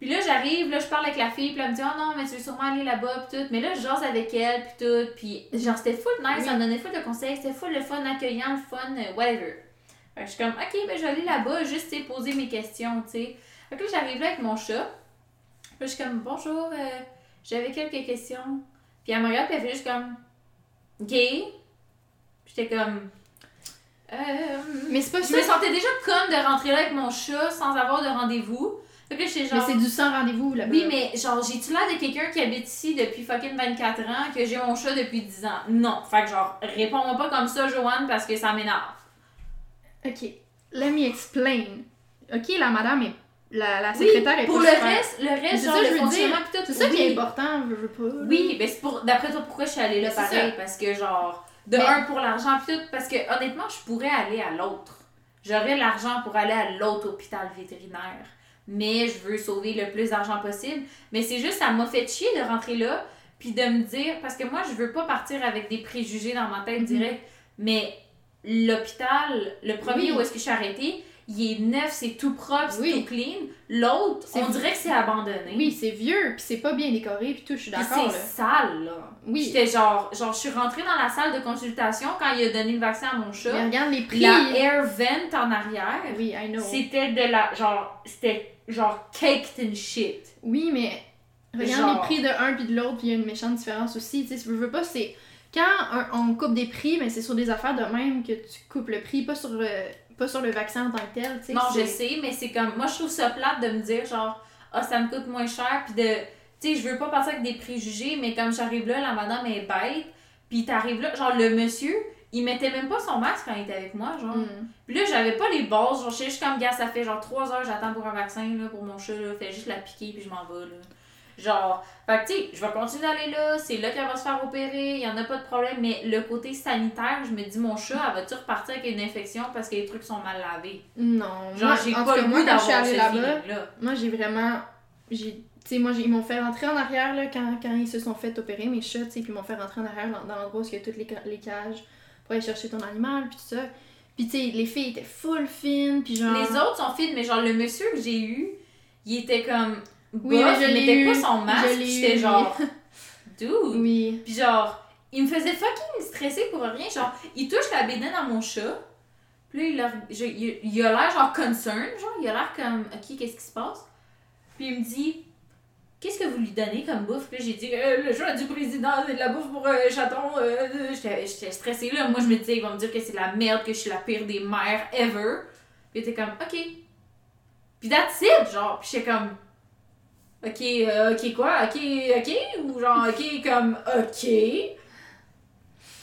Puis là, j'arrive, là, je parle avec la fille, puis elle me dit, oh non, mais tu veux sûrement aller là-bas, puis tout. Mais là, je jase avec elle, puis tout. Puis genre, c'était full nice, Oui. ça me donnait full de conseils, c'était full le fun, accueillant, le fun, euh, whatever. Fait que je suis comme, ok, ben je vais aller là-bas, juste, poser mes questions, tu sais. Fait que là, j'arrive là avec mon chat. Puis là, je suis comme, bonjour, euh, j'avais quelques questions. Puis elle me regarde, puis elle fait juste comme, gay. J'étais comme, euh. Mais c'est pas Je ça. me sentais déjà comme de rentrer là avec mon chat sans avoir de rendez-vous. Fait que Mais c'est du sans rendez-vous là-bas. Oui, mais genre, j'ai-tu l'air de quelqu'un qui habite ici depuis fucking 24 ans, que j'ai mon chat depuis 10 ans? Non. Fait que genre, réponds-moi pas comme ça, Joanne, parce que ça m'énerve. Ok, let me explain. Ok, la madame est. La, la Oui, secrétaire est pour le super. reste, le reste, ça, genre, je le dire. tout. C'est ça qui oui. est important, je veux pas. Oui, ben c'est pour. D'après toi, pourquoi je suis allée là Mais pareil? ça. Parce que genre, de Mais- un pour l'argent pis tout, parce que honnêtement, je pourrais aller à l'autre. J'aurais l'argent pour aller à l'autre hôpital vétérinaire. Mais je veux sauver le plus d'argent possible. Mais c'est juste, ça m'a fait chier de rentrer là, puis de me dire, parce que moi, je veux pas partir avec des préjugés dans ma tête Mhm. direct, mais l'hôpital, le premier Oui. où est-ce que je suis arrêtée, il est neuf, c'est tout propre, c'est Oui. tout clean. L'autre, C'est- on dirait que c'est abandonné. Oui, c'est vieux, puis c'est pas bien décoré, puis tout, je suis d'accord. c'est sale, là. Oui. J'étais genre, genre, je suis rentrée dans la salle de consultation quand il a donné le vaccin à mon chat. Mais regarde les prix. La air vent en arrière, Oui, I know. c'était de la, genre, c'était genre caked in shit. Oui, mais regarde Genre. les prix de un puis de l'autre, puis il y a une méchante différence aussi. Tu sais, si je veux pas, c'est. Quand on coupe des prix, mais c'est sur des affaires de même que tu coupes le prix, pas sur le, pas sur le vaccin en tant que tel. tu sais, Non, je sais, mais c'est comme, moi je trouve ça plate de me dire genre, ah, ça me coûte moins cher, puis de, tu sais, je veux pas partir avec des préjugés, mais comme j'arrive là, la madame est bête, puis t'arrives là, genre, le monsieur, il mettait même pas son masque quand il était avec moi, genre. Mm. Puis là, j'avais pas les bases, genre, je sais juste comme, gars, ça fait genre 3 heures, j'attends pour un vaccin, là, pour mon chat, là, fait juste la piquer, puis je m'en vais, là. Genre, fait que, tu sais, je vais continuer d'aller là, c'est là qu'elle va se faire opérer, il y en a pas de problème, mais le côté sanitaire, je me dis, mon chat, elle va-tu repartir avec une infection parce que les trucs sont mal lavés? Non. Genre, j'ai pas le goût d'avoir ce feeling-là. moi, j'ai vraiment. J'ai. Tu sais, moi, ils m'ont fait rentrer en arrière là, quand, quand ils se sont fait opérer, mes chats, tu sais, puis ils m'ont fait rentrer en arrière dans, dans l'endroit où il y a toutes les, les cages pour aller chercher ton animal, puis tout ça. Puis, tu sais, les filles étaient full fines, puis genre. Les autres sont fines, mais genre, le monsieur que j'ai eu, il était comme. Oui, bof, mais je eu. pas son masque, j'étais genre. Dude! Oui. Puis genre, il me faisait fucking stresser pour rien. Genre, il touche la bédaine à mon chat. Puis là, il a, je- il, il a l'air genre concern, genre, il a l'air comme, ok, qu'est-ce qui se passe? Puis il me dit, qu'est-ce que vous lui donnez comme bouffe? Puis j'ai dit, Euh, le chat du président, c'est de la bouffe pour un chaton. euh, euh. J'étais stressée là. Moi, je me disais, il va me dire que c'est de la merde, que je suis la pire des mères ever. Puis il était comme, ok. Puis that's it, genre. Puis j'étais comme, ok, euh, ok quoi? Ok, ok? Ou genre, ok, comme, ok?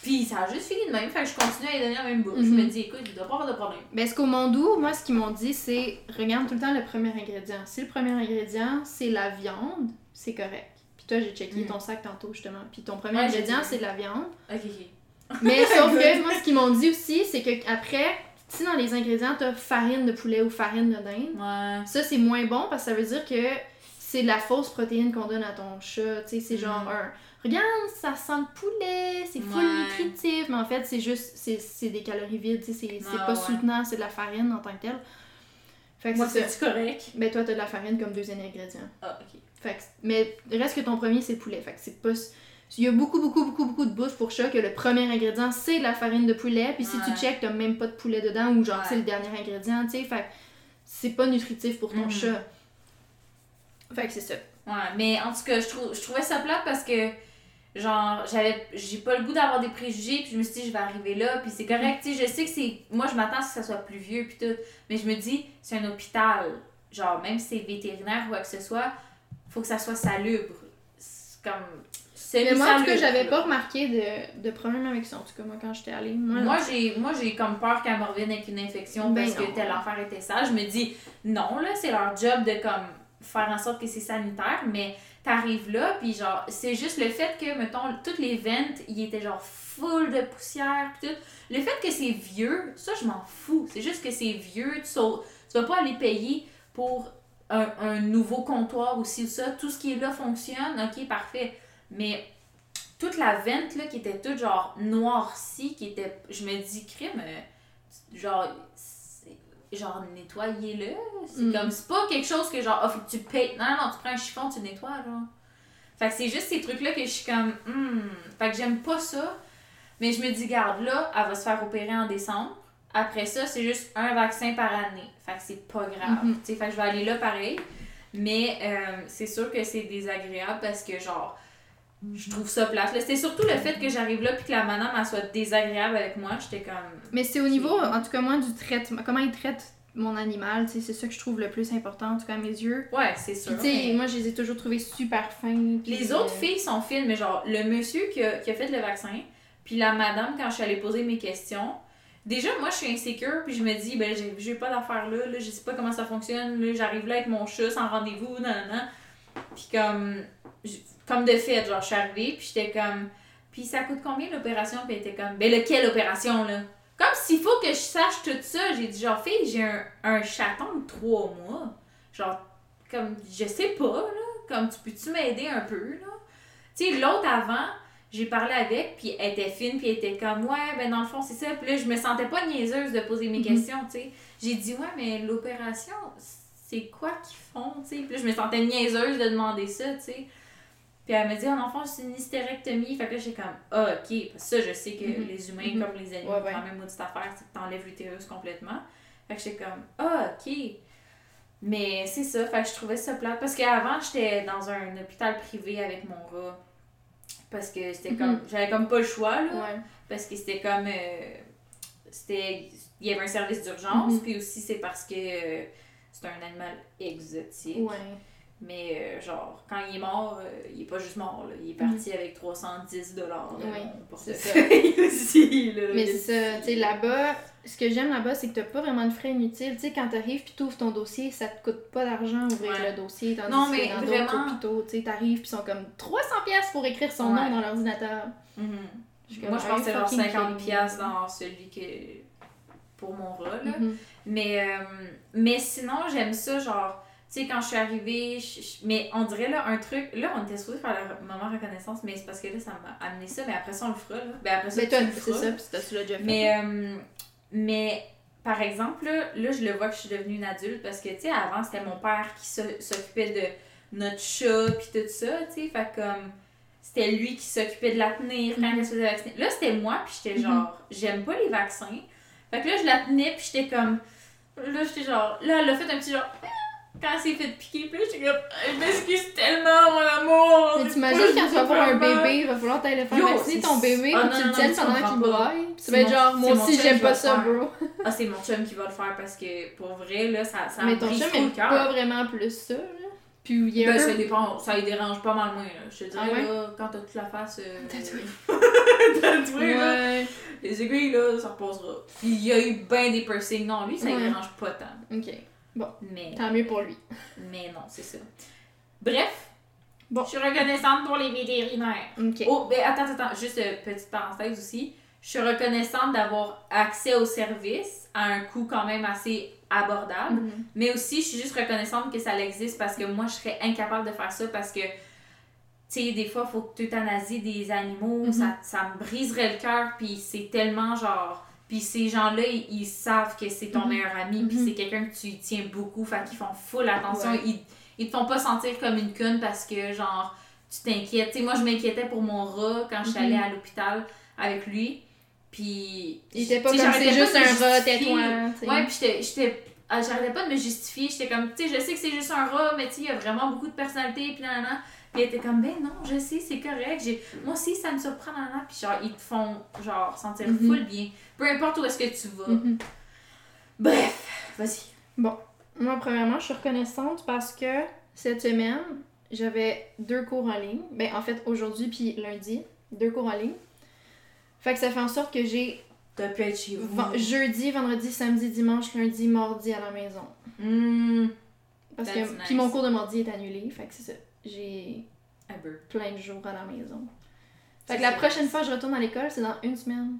Puis ça a juste fini de même, fait que je continue à lui donner la même bouffe. Je Mhm. me dis, écoute, il doit pas avoir de problème. Ben, ce qu'au Mondou, moi, ce qu'ils m'ont dit, c'est regarde tout le temps le premier ingrédient. Si le premier ingrédient, c'est la viande, c'est correct. Puis toi, j'ai checké Mm. ton sac tantôt, justement. Puis ton premier Ouais, ingrédient, c'est de la viande. Ok, ok. Mais sauf que, moi, ce qu'ils m'ont dit aussi, c'est que après, si dans les ingrédients, t'as farine de poulet ou farine de dinde, Ouais. ça, c'est moins bon parce que ça veut dire que c'est de la fausse protéine qu'on donne à ton chat. Tu sais, c'est Mm. genre un. Regarde, ça sent le poulet, c'est full Ouais. nutritif, mais en fait, c'est juste, c'est, c'est des calories vides, tu sais, c'est, c'est Ouais, pas ouais. soutenant, c'est de la farine en tant que telle. Fait que Moi, c'est correct. Ben, toi, t'as de la farine comme deuxième ingrédient. Ah, ok. Fait que, mais reste que ton premier, c'est le poulet. Fait que c'est pas. Il y a beaucoup, beaucoup, beaucoup, beaucoup de bouffe pour chat que le premier ingrédient, c'est de la farine de poulet. Puis si tu checkes, t'as même pas de poulet dedans ou genre, c'est le dernier ingrédient, tu sais. Fait que c'est pas nutritif pour ton Mhm. chat. Fait que c'est ça. Ouais, mais en tout cas, je, je trouvais ça plate parce que, genre, j'avais j'ai pas le goût d'avoir des préjugés, puis je me suis dit, je vais arriver là, puis c'est correct, tu sais, je sais que c'est. Moi, je m'attends à ce que ça soit plus vieux, puis tout, mais je me dis, c'est un hôpital. Genre, même si c'est vétérinaire ou quoi que ce soit, faut que ça soit salubre. C'est comme. Mais moi, en tout cas, j'avais pas remarqué de, de problème avec ça. En tout cas, moi, quand j'étais allée. Moi, Moi, j'ai moi j'ai comme peur qu'elle me revienne avec une infection Ben parce non. que tel affaire était ça. Je me dis non là, c'est leur job de comme faire en sorte que c'est sanitaire, mais t'arrives là puis genre c'est juste le fait que mettons toutes les ventes, ils étaient genre full de poussière pis tout. Le fait que c'est vieux, ça je m'en fous. C'est juste que c'est vieux, tu sautes, tu vas pas aller payer pour un, nouveau comptoir aussi ou ça. Tout ce qui est là fonctionne, ok parfait. Mais toute la vente là qui était toute genre noircie qui était je me dis crime euh, genre genre nettoyez-le c'est Mm. comme c'est pas quelque chose que genre oh, faut que tu payes. Non non tu prends un chiffon tu nettoies genre. Fait que c'est juste ces trucs là que je suis comme hmm. fait que j'aime pas ça. Mais je me dis garde là elle va se faire opérer en décembre. Après ça c'est juste un vaccin par année. Fait que c'est pas grave. Mhm. tu sais fait que je vais aller là pareil. Mais euh, c'est sûr que c'est désagréable parce que genre je trouve ça plate. C'était surtout le fait que j'arrive là puis que la madame elle soit désagréable avec moi. J'étais comme. Mais c'est au niveau, en tout cas, moi, du traitement. Comment ils traitent mon animal, tu sais, c'est ça que je trouve le plus important, en tout cas, à mes yeux. Ouais, c'est sûr. Puis, tu sais, mais moi, je les ai toujours trouvés super fins. Les autres euh, filles sont fines, mais genre, le monsieur qui a, qui a fait le vaccin, puis la madame, quand je suis allée poser mes questions, déjà, moi, je suis insécure, puis je me dis, ben, j'ai- pas d'affaires là, là, je sais pas comment ça fonctionne, là, j'arrive là avec mon chat sans rendez-vous, nan, nan, nan. Puis comme, j- comme de fait, genre, je suis arrivée, puis j'étais comme, puis ça coûte combien l'opération? Puis elle était comme, ben, lequel opération, là? Comme s'il faut que je sache tout ça. J'ai dit, genre, fille, j'ai un, un chaton de trois mois. Genre, comme, je sais pas, là. Comme, tu peux-tu m'aider un peu, là? Tu sais, l'autre avant, j'ai parlé avec, puis elle était fine, puis elle était comme, ouais, ben dans le fond, c'est ça. Puis là, je me sentais pas niaiseuse de poser mes Mhm. questions, tu sais. J'ai dit, ouais, mais l'opération, c'est quoi qu'ils font, tu sais? Puis là, je me sentais niaiseuse de demander ça, tu sais. Puis elle me dit, le fond, c'est une hystérectomie. Fait que là, j'étais comme, ah, ok. Parce que ça, je sais que Mhm. les humains, Mhm. comme les animaux, Ouais, ouais. font la même maudite affaire, c'est que t'enlèves l'utérus complètement. Fait que j'étais comme, ah, ok. Mais c'est ça, fait que je trouvais ça plate. Parce qu'avant, j'étais dans un hôpital privé avec mon rat. Parce que c'était comme. J'avais comme pas le choix, là. Ouais. Parce que c'était comme. euh, c'était. Il y avait un service d'urgence, puis aussi c'est parce que euh, c'est un animal exotique. Ouais. Mais euh, genre, quand il est mort, euh, il est pas juste mort, là. il est parti avec 310 dollars dans Mhm. C'est portefeuille aussi. Là. Mais c'est ça, tu sais, là-bas, ce que j'aime là-bas, c'est que t'as pas vraiment de frais inutiles. Tu sais, quand t'arrives pis t'ouvres ton dossier, ça te coûte pas d'argent ouvrir Ouais. le dossier. Tandis Non, que mais dans vraiment- d'autres hôpitaux, tu sais, t'arrives pis ils sont comme 300$ piastres pour écrire son Ouais. nom dans l'ordinateur. Mhm. Moi, je are pense que c'est you genre fucking 50$ kidding me? piastres dans celui que. pour mon rat, là. Mhm. Mais, euh, mais sinon, j'aime ça, genre, tu sais, quand je suis arrivée, je- je- mais on dirait là un truc, là, on était supposé faire le moment reconnaissance, mais c'est parce que là, ça m'a amené ça, mais après ça, on le fera, là. Ben après ça, Mais tu c'est ça, tu l'as déjà fait. Mais, euh, mais par exemple, là, là, je le vois que je suis devenue une adulte parce que, tu sais, avant, c'était mon père qui s'occupait de notre chat puis tout ça, tu sais. Fait comme, c'était lui qui s'occupait de la tenir quand Mhm. elle se faisait vacciner. Là, c'était moi puis j'étais Mhm. genre, j'aime pas les vaccins. Fait que là, je la tenais puis j'étais comme, là, j'étais genre, là, elle a fait un petit genre, quand elle s'est fait piquer, puis j'étais comme, je m'excuse tellement, mon amour. Mais t'imagines quand tu vas avoir un bébé, il va falloir t'aller le faire vacciner ton bébé, faut non, tu le tiennes pendant qu'il braille. Tu C'est vas être mon- genre, moi aussi chum j'aime pas ça, bro. Ah, c'est mon chum qui va le faire parce que, pour vrai, là, ça, ça Mais ton chum aime pas vraiment plus ça, là. Puis il y a Ben, ça dépend, ça lui dérange pas mal moins, là. Je te dirais, Ah ouais? là, quand t'as toute la face... Euh... Tatouée. Tatouée, là. Les aiguilles, là, ça reposera. Puis il y a eu ben des piercings. Non, lui, ça lui dérange pas tant. Ok, Mais, tant mieux pour lui. mais non, c'est ça. Bref, Bon. je suis reconnaissante pour les vétérinaires. Ok. Oh, ben attends, attends, juste euh, petite parenthèse aussi. Je suis reconnaissante d'avoir accès au service à un coût quand même assez abordable. Mhm. Mais aussi, je suis juste reconnaissante que ça existe parce que moi, je serais incapable de faire ça parce que, tu sais, des fois, il faut que tu euthanasies des animaux, Mhm. ça, ça me briserait le cœur, puis c'est tellement genre. Puis ces gens-là, ils, ils savent que c'est ton Mhm. meilleur ami, puis Mhm. c'est quelqu'un que tu tiens beaucoup, fait qu'ils font full attention. Ouais. Ils, ils te font pas sentir comme une conne parce que, genre, tu t'inquiètes. Tu sais, moi, je m'inquiétais pour mon rat quand je suis Mhm. allée à l'hôpital avec lui. Puis. Il était pas comme c'est juste un rat, tais-toi. Ouais, puis j'étais- j'étais. ah, J'arrêtais pas de me justifier. J'étais comme, tu sais, je sais que c'est juste un rat, mais tu sais, il y a vraiment beaucoup de personnalité, puis nan. Puis elle était comme, ben non, je sais, c'est correct. J'ai... Moi aussi, ça me surprend, nan, nan. Puis genre, ils te font, genre, sentir Mhm. full bien. Peu importe où est-ce que tu vas. Mhm. Bref, vas-y. Moi, premièrement, je suis reconnaissante parce que cette semaine, j'avais deux cours en ligne. Ben, en fait, aujourd'hui puis lundi, deux cours en ligne. Fait que ça fait en sorte que j'ai T'as pu être chez vous. jeudi, vendredi, samedi, dimanche, lundi, mardi à la maison. Mmh. Parce That's que nice. puis mon cours de mardi est annulé, fait que c'est ça. J'ai Un peu. plein de jours à la maison. Fait que la prochaine fois que je retourne à l'école, c'est dans une semaine.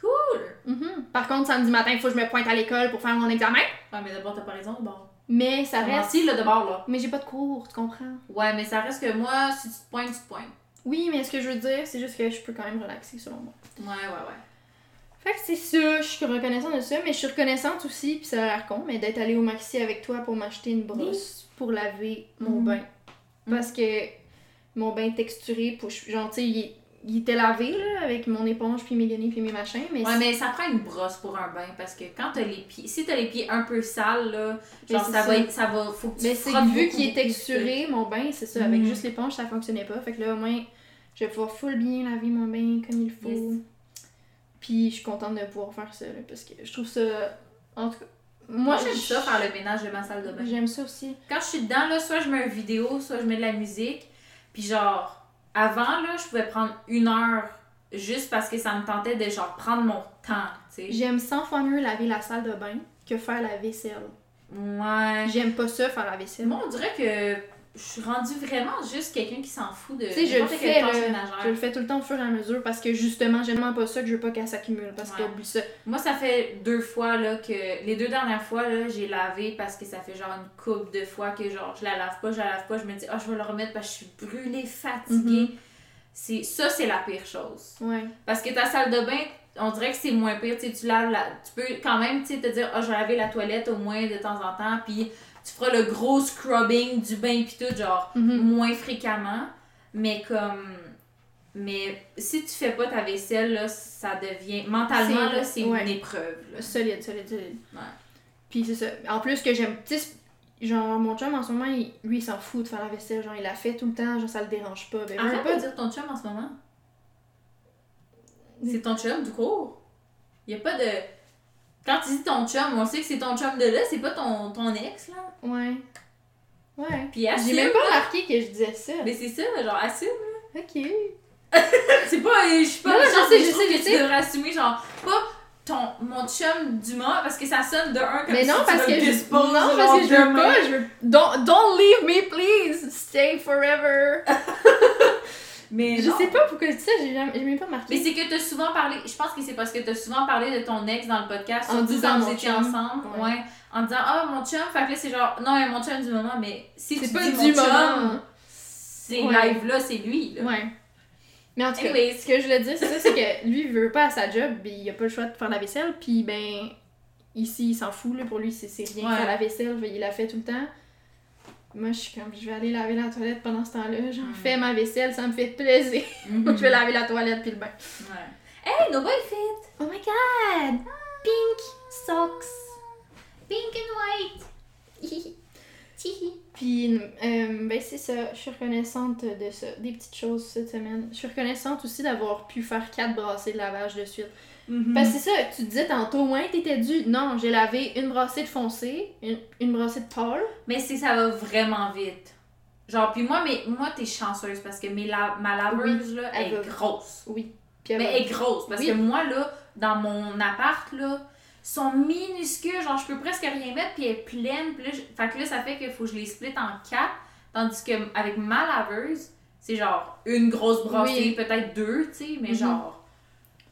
Cool! Mhm. Par contre, samedi matin, il faut que je me pointe à l'école pour faire mon examen. Ouais, mais d'abord, t'as pas raison, d'abord. Mais ça reste. menti, là, de bord, là. Mais j'ai pas de cours, tu comprends? Ouais, mais ça reste que moi, si tu te pointes, tu te pointes. Oui, mais ce que je veux dire, c'est juste que je peux quand même relaxer selon moi. Ouais, ouais, ouais. Fait que c'est ça, je suis reconnaissante de ça, mais je suis reconnaissante aussi, puis ça a l'air con, mais d'être allée au Maxi avec toi pour m'acheter une brosse pour laver mon Mhm. bain. Parce que mon bain texturé, pour, genre, tu sais, il, il était lavé, là, avec mon éponge, puis mes guenilles, puis mes machins, mais Ouais, mais ça prend une brosse pour un bain parce que quand t'as les pieds. Si t'as les pieds un peu sales, là, genre ça, ça. va être. Ça va. Faut que tu Mais c'est vu qu'il est texturé, mon bain, c'est ça, avec Mhm. juste l'éponge, ça fonctionnait pas. Fait que là, au moins, je vais pouvoir full bien laver mon bain comme il faut. Yes. Puis je suis contente de pouvoir faire ça, là, parce que je trouve ça. En tout cas, Moi, moi, j'aime ça, faire le ménage de ma salle de bain. J'aime ça aussi. Quand je suis dedans, là, soit je mets une vidéo, soit je mets de la musique. Puis genre, avant, là, je pouvais prendre une heure juste parce que ça me tentait de genre prendre mon temps, tu sais. J'aime 100 fois mieux laver la salle de bain que faire la vaisselle. Ouais. J'aime pas ça, faire la vaisselle. Moi, on dirait que je suis rendue vraiment juste quelqu'un qui s'en fout de Tu sais, je le fais, ménagère. Je le fais tout le temps au fur et à mesure parce que justement, j'aime pas ça que je veux pas qu'elle s'accumule. Parce Ouais. que ça. Moi, ça fait deux fois là, que. Les deux dernières fois, là, j'ai lavé parce que ça fait genre une couple de fois que genre je la lave pas, je la lave pas, je me dis, ah, je vais le remettre parce que je suis brûlée, fatiguée. Mhm. c'est Ça, c'est la pire chose. Ouais. Parce que ta salle de bain, on dirait que c'est moins pire. Tu laves la... Tu peux quand même te dire, ah, je vais laver la toilette au moins de temps en temps, puis tu feras le gros scrubbing du bain, puis tout, genre Mhm. moins fréquemment. Mais comme. Mais si tu fais pas ta vaisselle, là, ça devient. Mentalement, là, c'est ouais. une épreuve. là. Solide, solide, solide. Ouais. Puis c'est ça. En plus que j'aime. Tu sais, genre, mon chum en ce moment, il- lui, il s'en fout de faire la vaisselle. Genre, il la fait tout le temps, genre, ça le dérange pas. Ben, Arrête veux de dire ton chum en ce moment? C'est ton chum du cours. Y a pas de. Quand tu dis ton chum, on sait que c'est ton chum de là, c'est pas ton, ton ex, là. Ouais. Ouais. Puis assume. J'ai même pas remarqué que je disais ça. Mais c'est ça, genre, assume. Ok. C'est pas, euh, je suis pas Non, je trouve sais, que tu devrais assumer, genre, pas ton, mon chum du mois, parce que ça sonne de un comme Mais non, parce que je... Non, genre, parce que je veux pas, je veux... Don't, don't leave me, please! Stay forever! Mais je non. sais pas pourquoi dis ça, j'ai même pas Mais remarqué. c'est que t'as souvent parlé, je pense que c'est parce que t'as souvent parlé de ton ex dans le podcast, En disant quand vous étiez ensemble, Ouais. ouais. en disant ah mon chum, fait que là c'est genre non mais mon chum du moment, mais si tu C'est pas dis du mon moment. ces Ouais. lives là c'est lui là. Ouais. Mais en tout cas, Anyways. ce que je voulais dire, c'est ça, c'est que lui, il veut pas à sa job, il a pas le choix de faire la vaisselle, puis ben, ici, il s'en fout, là, pour lui, c'est c'est rien Ouais. faire la vaisselle, il la fait tout le temps. Moi, je suis comme, je vais aller laver la toilette pendant ce temps-là, j'en Mm. fais ma vaisselle, ça me fait plaisir. Mhm. je vais laver la toilette puis le bain. Ouais. Hey, nobody fit. Oh my god! Pink socks! Pink and white. Puis, euh, ben c'est ça, je suis reconnaissante de ça, des petites choses cette semaine. Je suis reconnaissante aussi d'avoir pu faire quatre brassées de lavage de suite. Mhm. Parce que c'est ça, tu disais tantôt, ouais, t'étais dû. Non, j'ai lavé une brassée de foncé, une, une brassée de pâle. Mais c'est ça va vraiment vite. Genre puis moi mais moi t'es chanceuse parce que mes la- ma laveuse là elle est va. grosse. Oui. Puis elle Mais elle est grosse parce Oui. que moi là dans mon appart là sont minuscules, genre je peux presque rien mettre puis elle est pleine, puis là, je- fait que là ça fait qu'il faut que je les split en quatre tandis que avec ma laveuse, c'est genre une grosse brassée, Oui. peut-être deux, tu sais, mais Mhm. genre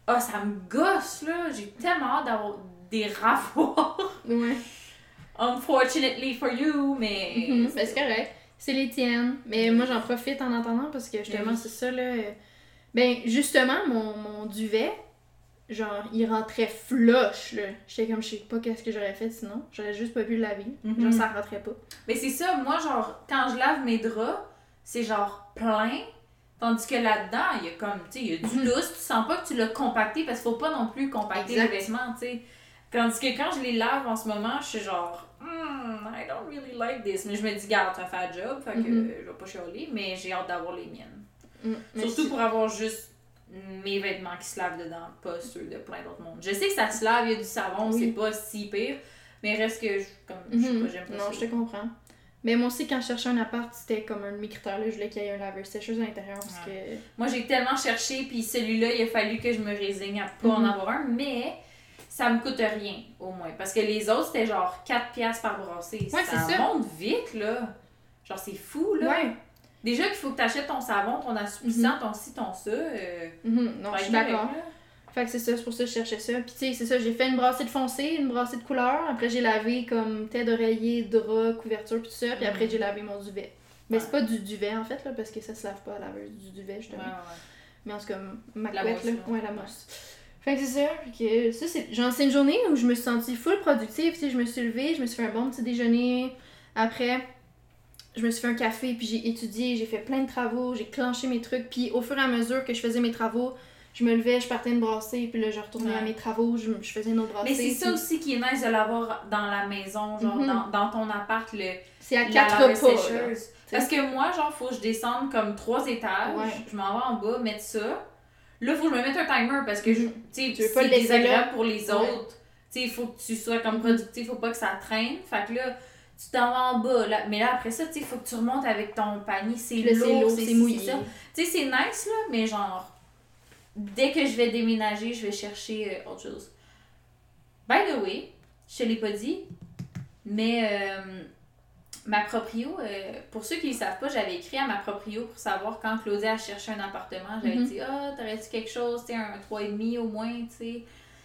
ah ça me gosse là, j'ai tellement hâte d'avoir des ravoirs. Ouais. Unfortunately for you, mais Mhm, ben, c'est correct. C'est les tiennes. Mais moi, j'en profite en attendant parce que justement, oui. c'est ça, là. Ben, justement, mon, mon duvet, genre, il rentrait flush, là. J'étais comme, je sais pas qu'est-ce que j'aurais fait sinon. J'aurais juste pas pu le laver. Mhm. Genre, ça rentrait pas. Mais c'est ça, moi, genre, quand je lave mes draps, c'est genre plein. Tandis que là-dedans, il y a comme, tu sais, il y a du Mhm. lousse, tu sens pas que tu l'as compacté parce qu'il faut pas non plus compacter Exact. les vêtements, tu sais. Tandis que quand je les lave en ce moment, je suis genre, hmm, I don't really like this. Mais je me dis, garde, ça fait un job, fait que euh, je vais pas chialer, mais j'ai hâte d'avoir les miennes. Mm, Surtout pour avoir juste mes vêtements qui se lavent dedans, pas ceux de plein d'autres mondes. Je sais que ça se lave, il y a du savon, Oui. c'est pas si pire, mais reste que, je, comme, je sais Mhm. pas, j'aime pas Non, ça. je te comprends. Mais moi aussi, quand je cherchais un appart, c'était comme un de mes critères, là. Je voulais qu'il y ait un laveur sécheuse à l'intérieur parce que. Moi, j'ai tellement cherché, puis celui-là, il a fallu que je me résigne à pas en Mhm. avoir un, mais ça me coûte rien, au moins. Parce que les autres, c'était genre 4 piastres par brassée. Ouais, ça monte vite, là. Genre, c'est fou, là. Ouais. Déjà qu'il faut que tu achètes ton savon, ton assouplissant, ton ci, ton ça. Euh, Mhm, Non, je suis d'accord. Fait que c'est ça, c'est pour ça que je cherchais ça. Puis tu sais, c'est ça, j'ai fait une brassée de foncé, une brassée de couleur. Après, j'ai lavé comme tête d'oreiller, drap, couverture, puis tout ça. Puis après, Mhm. j'ai lavé mon duvet. Mais Ouais. c'est pas du duvet en fait, là, parce que ça se lave pas à la laveuse du duvet, justement. ouais, ouais. Mais en tout cas, ma couette, là. Ouais, la mousse. Fait que c'est ça. Que ça, c'est. Genre, c'est une journée où je me suis sentie full productive. Tu sais, je me suis levée, je me suis fait un bon petit déjeuner. Après, je me suis fait un café, puis j'ai étudié, j'ai fait plein de travaux, j'ai clenché mes trucs. Puis au fur et à mesure que je faisais mes travaux, je me levais, je partais une brassée, puis là, je retournais à mes travaux, je, je faisais une autre brassée. Mais c'est ça aussi qui est nice de l'avoir dans la maison, genre Mhm. dans, dans ton appart, le, C'est à la quatre laveuse repas. là. sécheuse. Parce que moi, genre, faut que je descende comme trois étages, Ouais. je m'en vais en bas, mettre ça. Là, faut que je me mette un timer parce que, je- Mhm. tu sais, c'est désagréable là. pour les Ouais. autres. Tu sais, il faut que tu sois comme Mhm. productif, faut pas que ça traîne. Fait que là, tu t'en vas en bas. Là. Mais là, après ça, tu sais, faut que tu remontes avec ton panier. C'est lourd, c'est mouillé. Tu sais, c'est nice, là, mais genre, dès que je vais déménager, je vais chercher euh, autre chose. By the way, je te l'ai pas dit, mais euh, ma proprio, euh, pour ceux qui ne le savent pas, j'avais écrit à ma proprio pour savoir quand Claudia a cherché un appartement. J'avais Mhm. dit, ah, t'aurais-tu quelque chose, tu un 3,5 au moins, tu sais.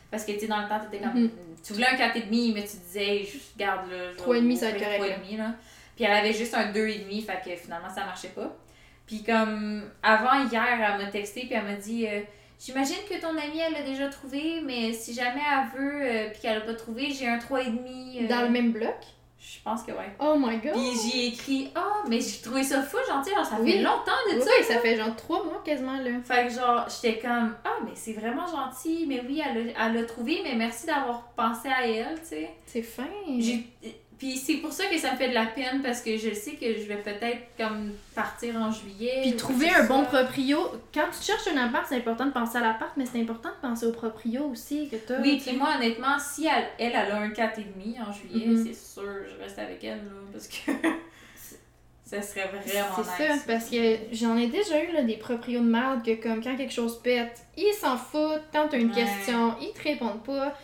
Parce que, tu sais, dans le temps, t'étais comme. Mhm. Tu voulais un 4,5, mais tu disais, hey, je garde vais 3,5, ça va être correct, 3,5, là. Puis elle avait juste un 2,5, fait que finalement, ça marchait pas. Puis comme avant hier, elle m'a texté puis elle m'a dit euh, J'imagine que ton amie elle l'a déjà trouvé, mais si jamais elle veut euh, puis qu'elle l'a pas trouvé, j'ai un 3,5. euh, Dans le même bloc? Je pense que ouais. Oh my god. Puis j'ai écrit Ah, mais j'ai trouvé ça fou, gentil, genre ça Oui. fait longtemps de Oui, ça. ça fait genre trois mois quasiment là. Fait que genre, j'étais comme Ah, mais c'est vraiment gentil, mais oui, elle l'a- elle l'a trouvé, mais merci d'avoir pensé à elle, tu sais. C'est fin. J'ai- Puis c'est pour ça que ça me fait de la peine parce que je sais que je vais peut-être comme partir en juillet. Puis ou trouver un bon proprio. Quand tu cherches un appart, c'est important de penser à l'appart, mais c'est important de penser au proprio aussi que t'as. Oui, puis moi, honnêtement, si elle, elle, elle a un 4,5 en juillet, Mhm. c'est sûr, je reste avec elle, là, parce que... Ça serait vraiment C'est ça, parce que j'en ai déjà eu là, des proprios de merde que comme quand quelque chose pète, ils s'en foutent, quand t'as une Ouais. question, ils te répondent pas.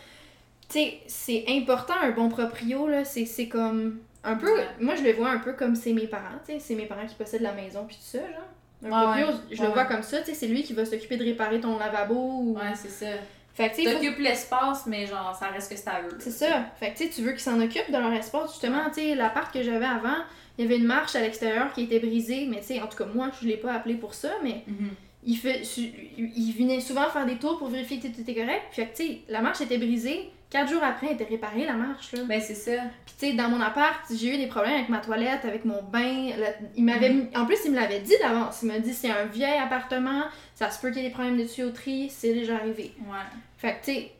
Tu sais, c'est important un bon proprio, là, c'est c'est comme un peu, Ouais. moi je le vois un peu comme c'est mes parents, tu sais, c'est mes parents qui possèdent la maison puis tout ça, genre. Un Ouais, proprio, ouais. je le vois comme ça, tu sais, c'est lui qui va s'occuper de réparer ton lavabo ou... Ouais, c'est ça. Fait que tu faut- l'espace, mais genre, ça reste que c'est à eux. C'est ça. Fait que tu sais, tu veux qu'ils s'en occupent de leur espace. Justement, tu sais, l'appart que j'avais avant, il y avait une marche à l'extérieur qui était brisée. Mais tu sais, en tout cas, moi, je l'ai pas appelé pour ça, mais Mhm. il, fait, il venait souvent faire des tours pour vérifier que tout était correct. Puis, tu sais, la marche était brisée. Quatre jours après, elle était réparée, la marche, là. Ben, c'est ça. Puis, tu sais, dans mon appart, j'ai eu des problèmes avec ma toilette, avec mon bain. La- Il m'avait mis- En plus, il me l'avait dit d'avance. Il m'a dit, c'est un vieil appartement, ça se peut qu'il y ait des problèmes de tuyauterie, c'est déjà arrivé. Ouais. Fait que, tu sais,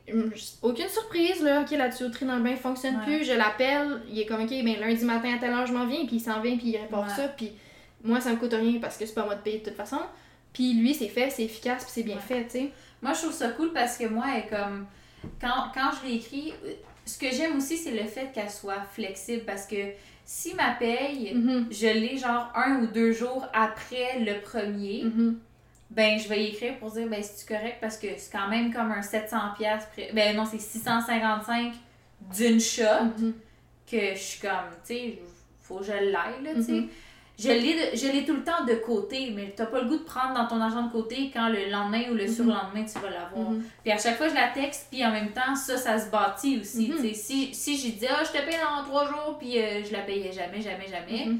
aucune surprise, là. Ok, la tuyauterie dans le bain fonctionne Ouais. plus. Je l'appelle, il est comme, ok, ben lundi matin à telle heure, je m'en viens, puis il s'en vient, puis il répare Ouais. ça. Puis moi, ça me coûte rien parce que c'est pas moi de payer de toute façon. Puis lui, c'est fait, c'est efficace, puis c'est bien Ouais. fait, tu sais. Moi, je trouve ça cool parce que moi, elle est comme. Quand, quand je euh, ce que j'aime aussi, c'est le fait qu'elle soit flexible parce que si ma paye, Mhm. je l'ai genre un ou deux jours après le premier, Mhm. ben je vais y écrire pour dire ben c'est correct? Parce que c'est quand même comme un 700 pièces ben non c'est 655 d'une shot Mhm. que je suis comme tu sais faut que je l'aille là tu sais. Je l'ai de- je l'ai tout le temps de côté mais t'as pas le goût de prendre dans ton argent de côté quand le lendemain ou le Mhm. surlendemain tu vas l'avoir Mhm. puis à chaque fois je la texte puis en même temps ça ça se bâtit aussi Mhm. si si j'ai dit ah je te paye dans trois jours puis euh, je la payais jamais jamais jamais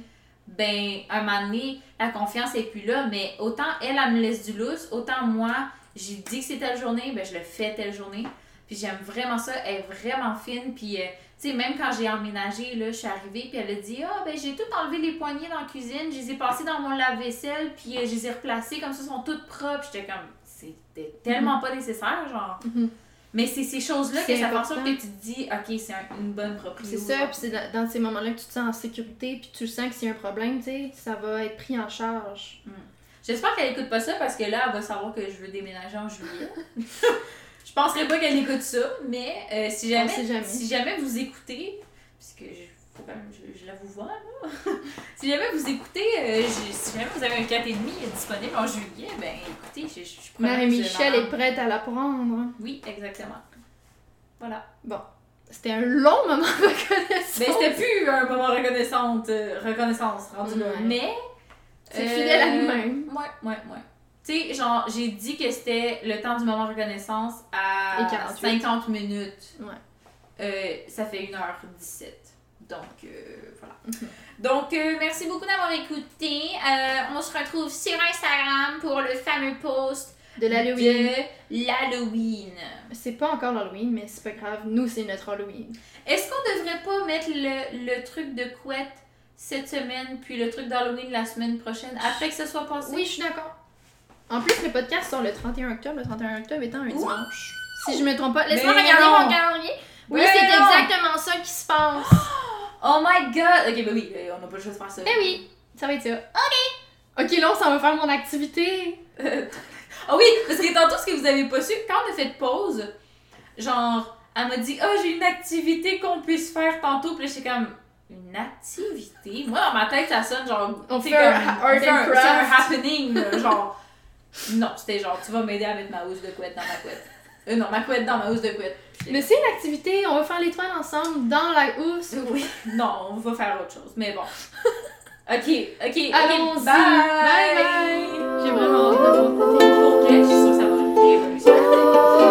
ben, un moment donné, la confiance est plus là, mais autant elle, elle me laisse du lousse, autant moi, j'ai dit que c'est telle journée, ben, je le fais telle journée. Puis j'aime vraiment ça, elle est vraiment fine, puis euh, sais, même quand j'ai emménagé, là, je suis arrivée, puis elle a dit, ah, ben, j'ai tout enlevé les poignées dans la cuisine, je les ai passées dans mon lave-vaisselle, puis euh, je les ai replacées, comme ça, elles sont toutes propres. J'étais comme, c'était tellement pas nécessaire, genre. Mhm. Mais c'est ces choses-là que ça fait que tu te dis, ok, c'est un- une bonne propriété. C'est ça, puis c'est dans, dans ces moments-là que tu te sens en sécurité, puis tu sens que s'il y a un problème, tu sais, ça va être pris en charge. J'espère qu'elle écoute pas ça parce que là, elle va savoir que je veux déménager en juillet. je penserais pas qu'elle écoute ça, mais euh, si, jamais, si jamais vous écoutez, puisque je, quand même, je, je la vous vois là, si jamais vous écoutez, euh, je- si jamais vous avez un 4,5 disponible en juillet, ben écoutez, je, je, je Marie-Michel est prête à la prendre. Oui, exactement. Voilà. C'était un long moment de reconnaissance. Ben c'était plus un moment reconnaissante, euh, reconnaissance rendu là, mais. C'est fidèle à nous-mêmes. Ouais, ouais, ouais. Tu sais, genre, j'ai dit que c'était le temps du moment reconnaissance à Et 48. 50 minutes. Ouais. Euh, ça fait 1h17. Donc, euh, voilà. Donc, euh, merci beaucoup d'avoir écouté. On se retrouve sur Instagram pour le fameux post De l'Halloween. de l'Halloween. C'est pas encore l'Halloween, mais c'est pas grave. Nous, c'est notre Halloween. Est-ce qu'on devrait pas mettre le, le truc de couette cette semaine, puis le truc d'Halloween la semaine prochaine, après que ce soit passé? Oui, je suis d'accord. En plus, le podcast sort le 31 octobre. Le 31 octobre étant un dimanche. Si je me trompe pas. Laisse-moi regarder non. mon calendrier. Oui, Mais c'est exactement ça qui se passe. Oh my god! Ok, bah oui, euh, on n'a pas le choix de faire ça. Ben oui, ça va être ça. Ok. Ok, là, on s'en va faire mon activité. Ah oui, parce que tantôt, ce que vous avez pas su, quand on a fait pause, genre, elle m'a dit, oh, j'ai une activité qu'on puisse faire tantôt. Puis là, j'étais comme, une activité? Moi, dans ma tête, ça sonne genre, On fait un comme, art on fait and un, happening, genre. Non, c'était genre, tu vas m'aider à mettre ma housse de couette dans ma couette. Euh, non, ma couette dans ma housse de couette. Mais c'est une activité, on va faire l'étoile ensemble dans la housse. Oui. non, on va faire autre chose, mais bon. Ok, ok, bye. bye! Bye bye! J'ai vraiment hâte de voir. Pour vrai, je suis sûre que ça va être une révolution.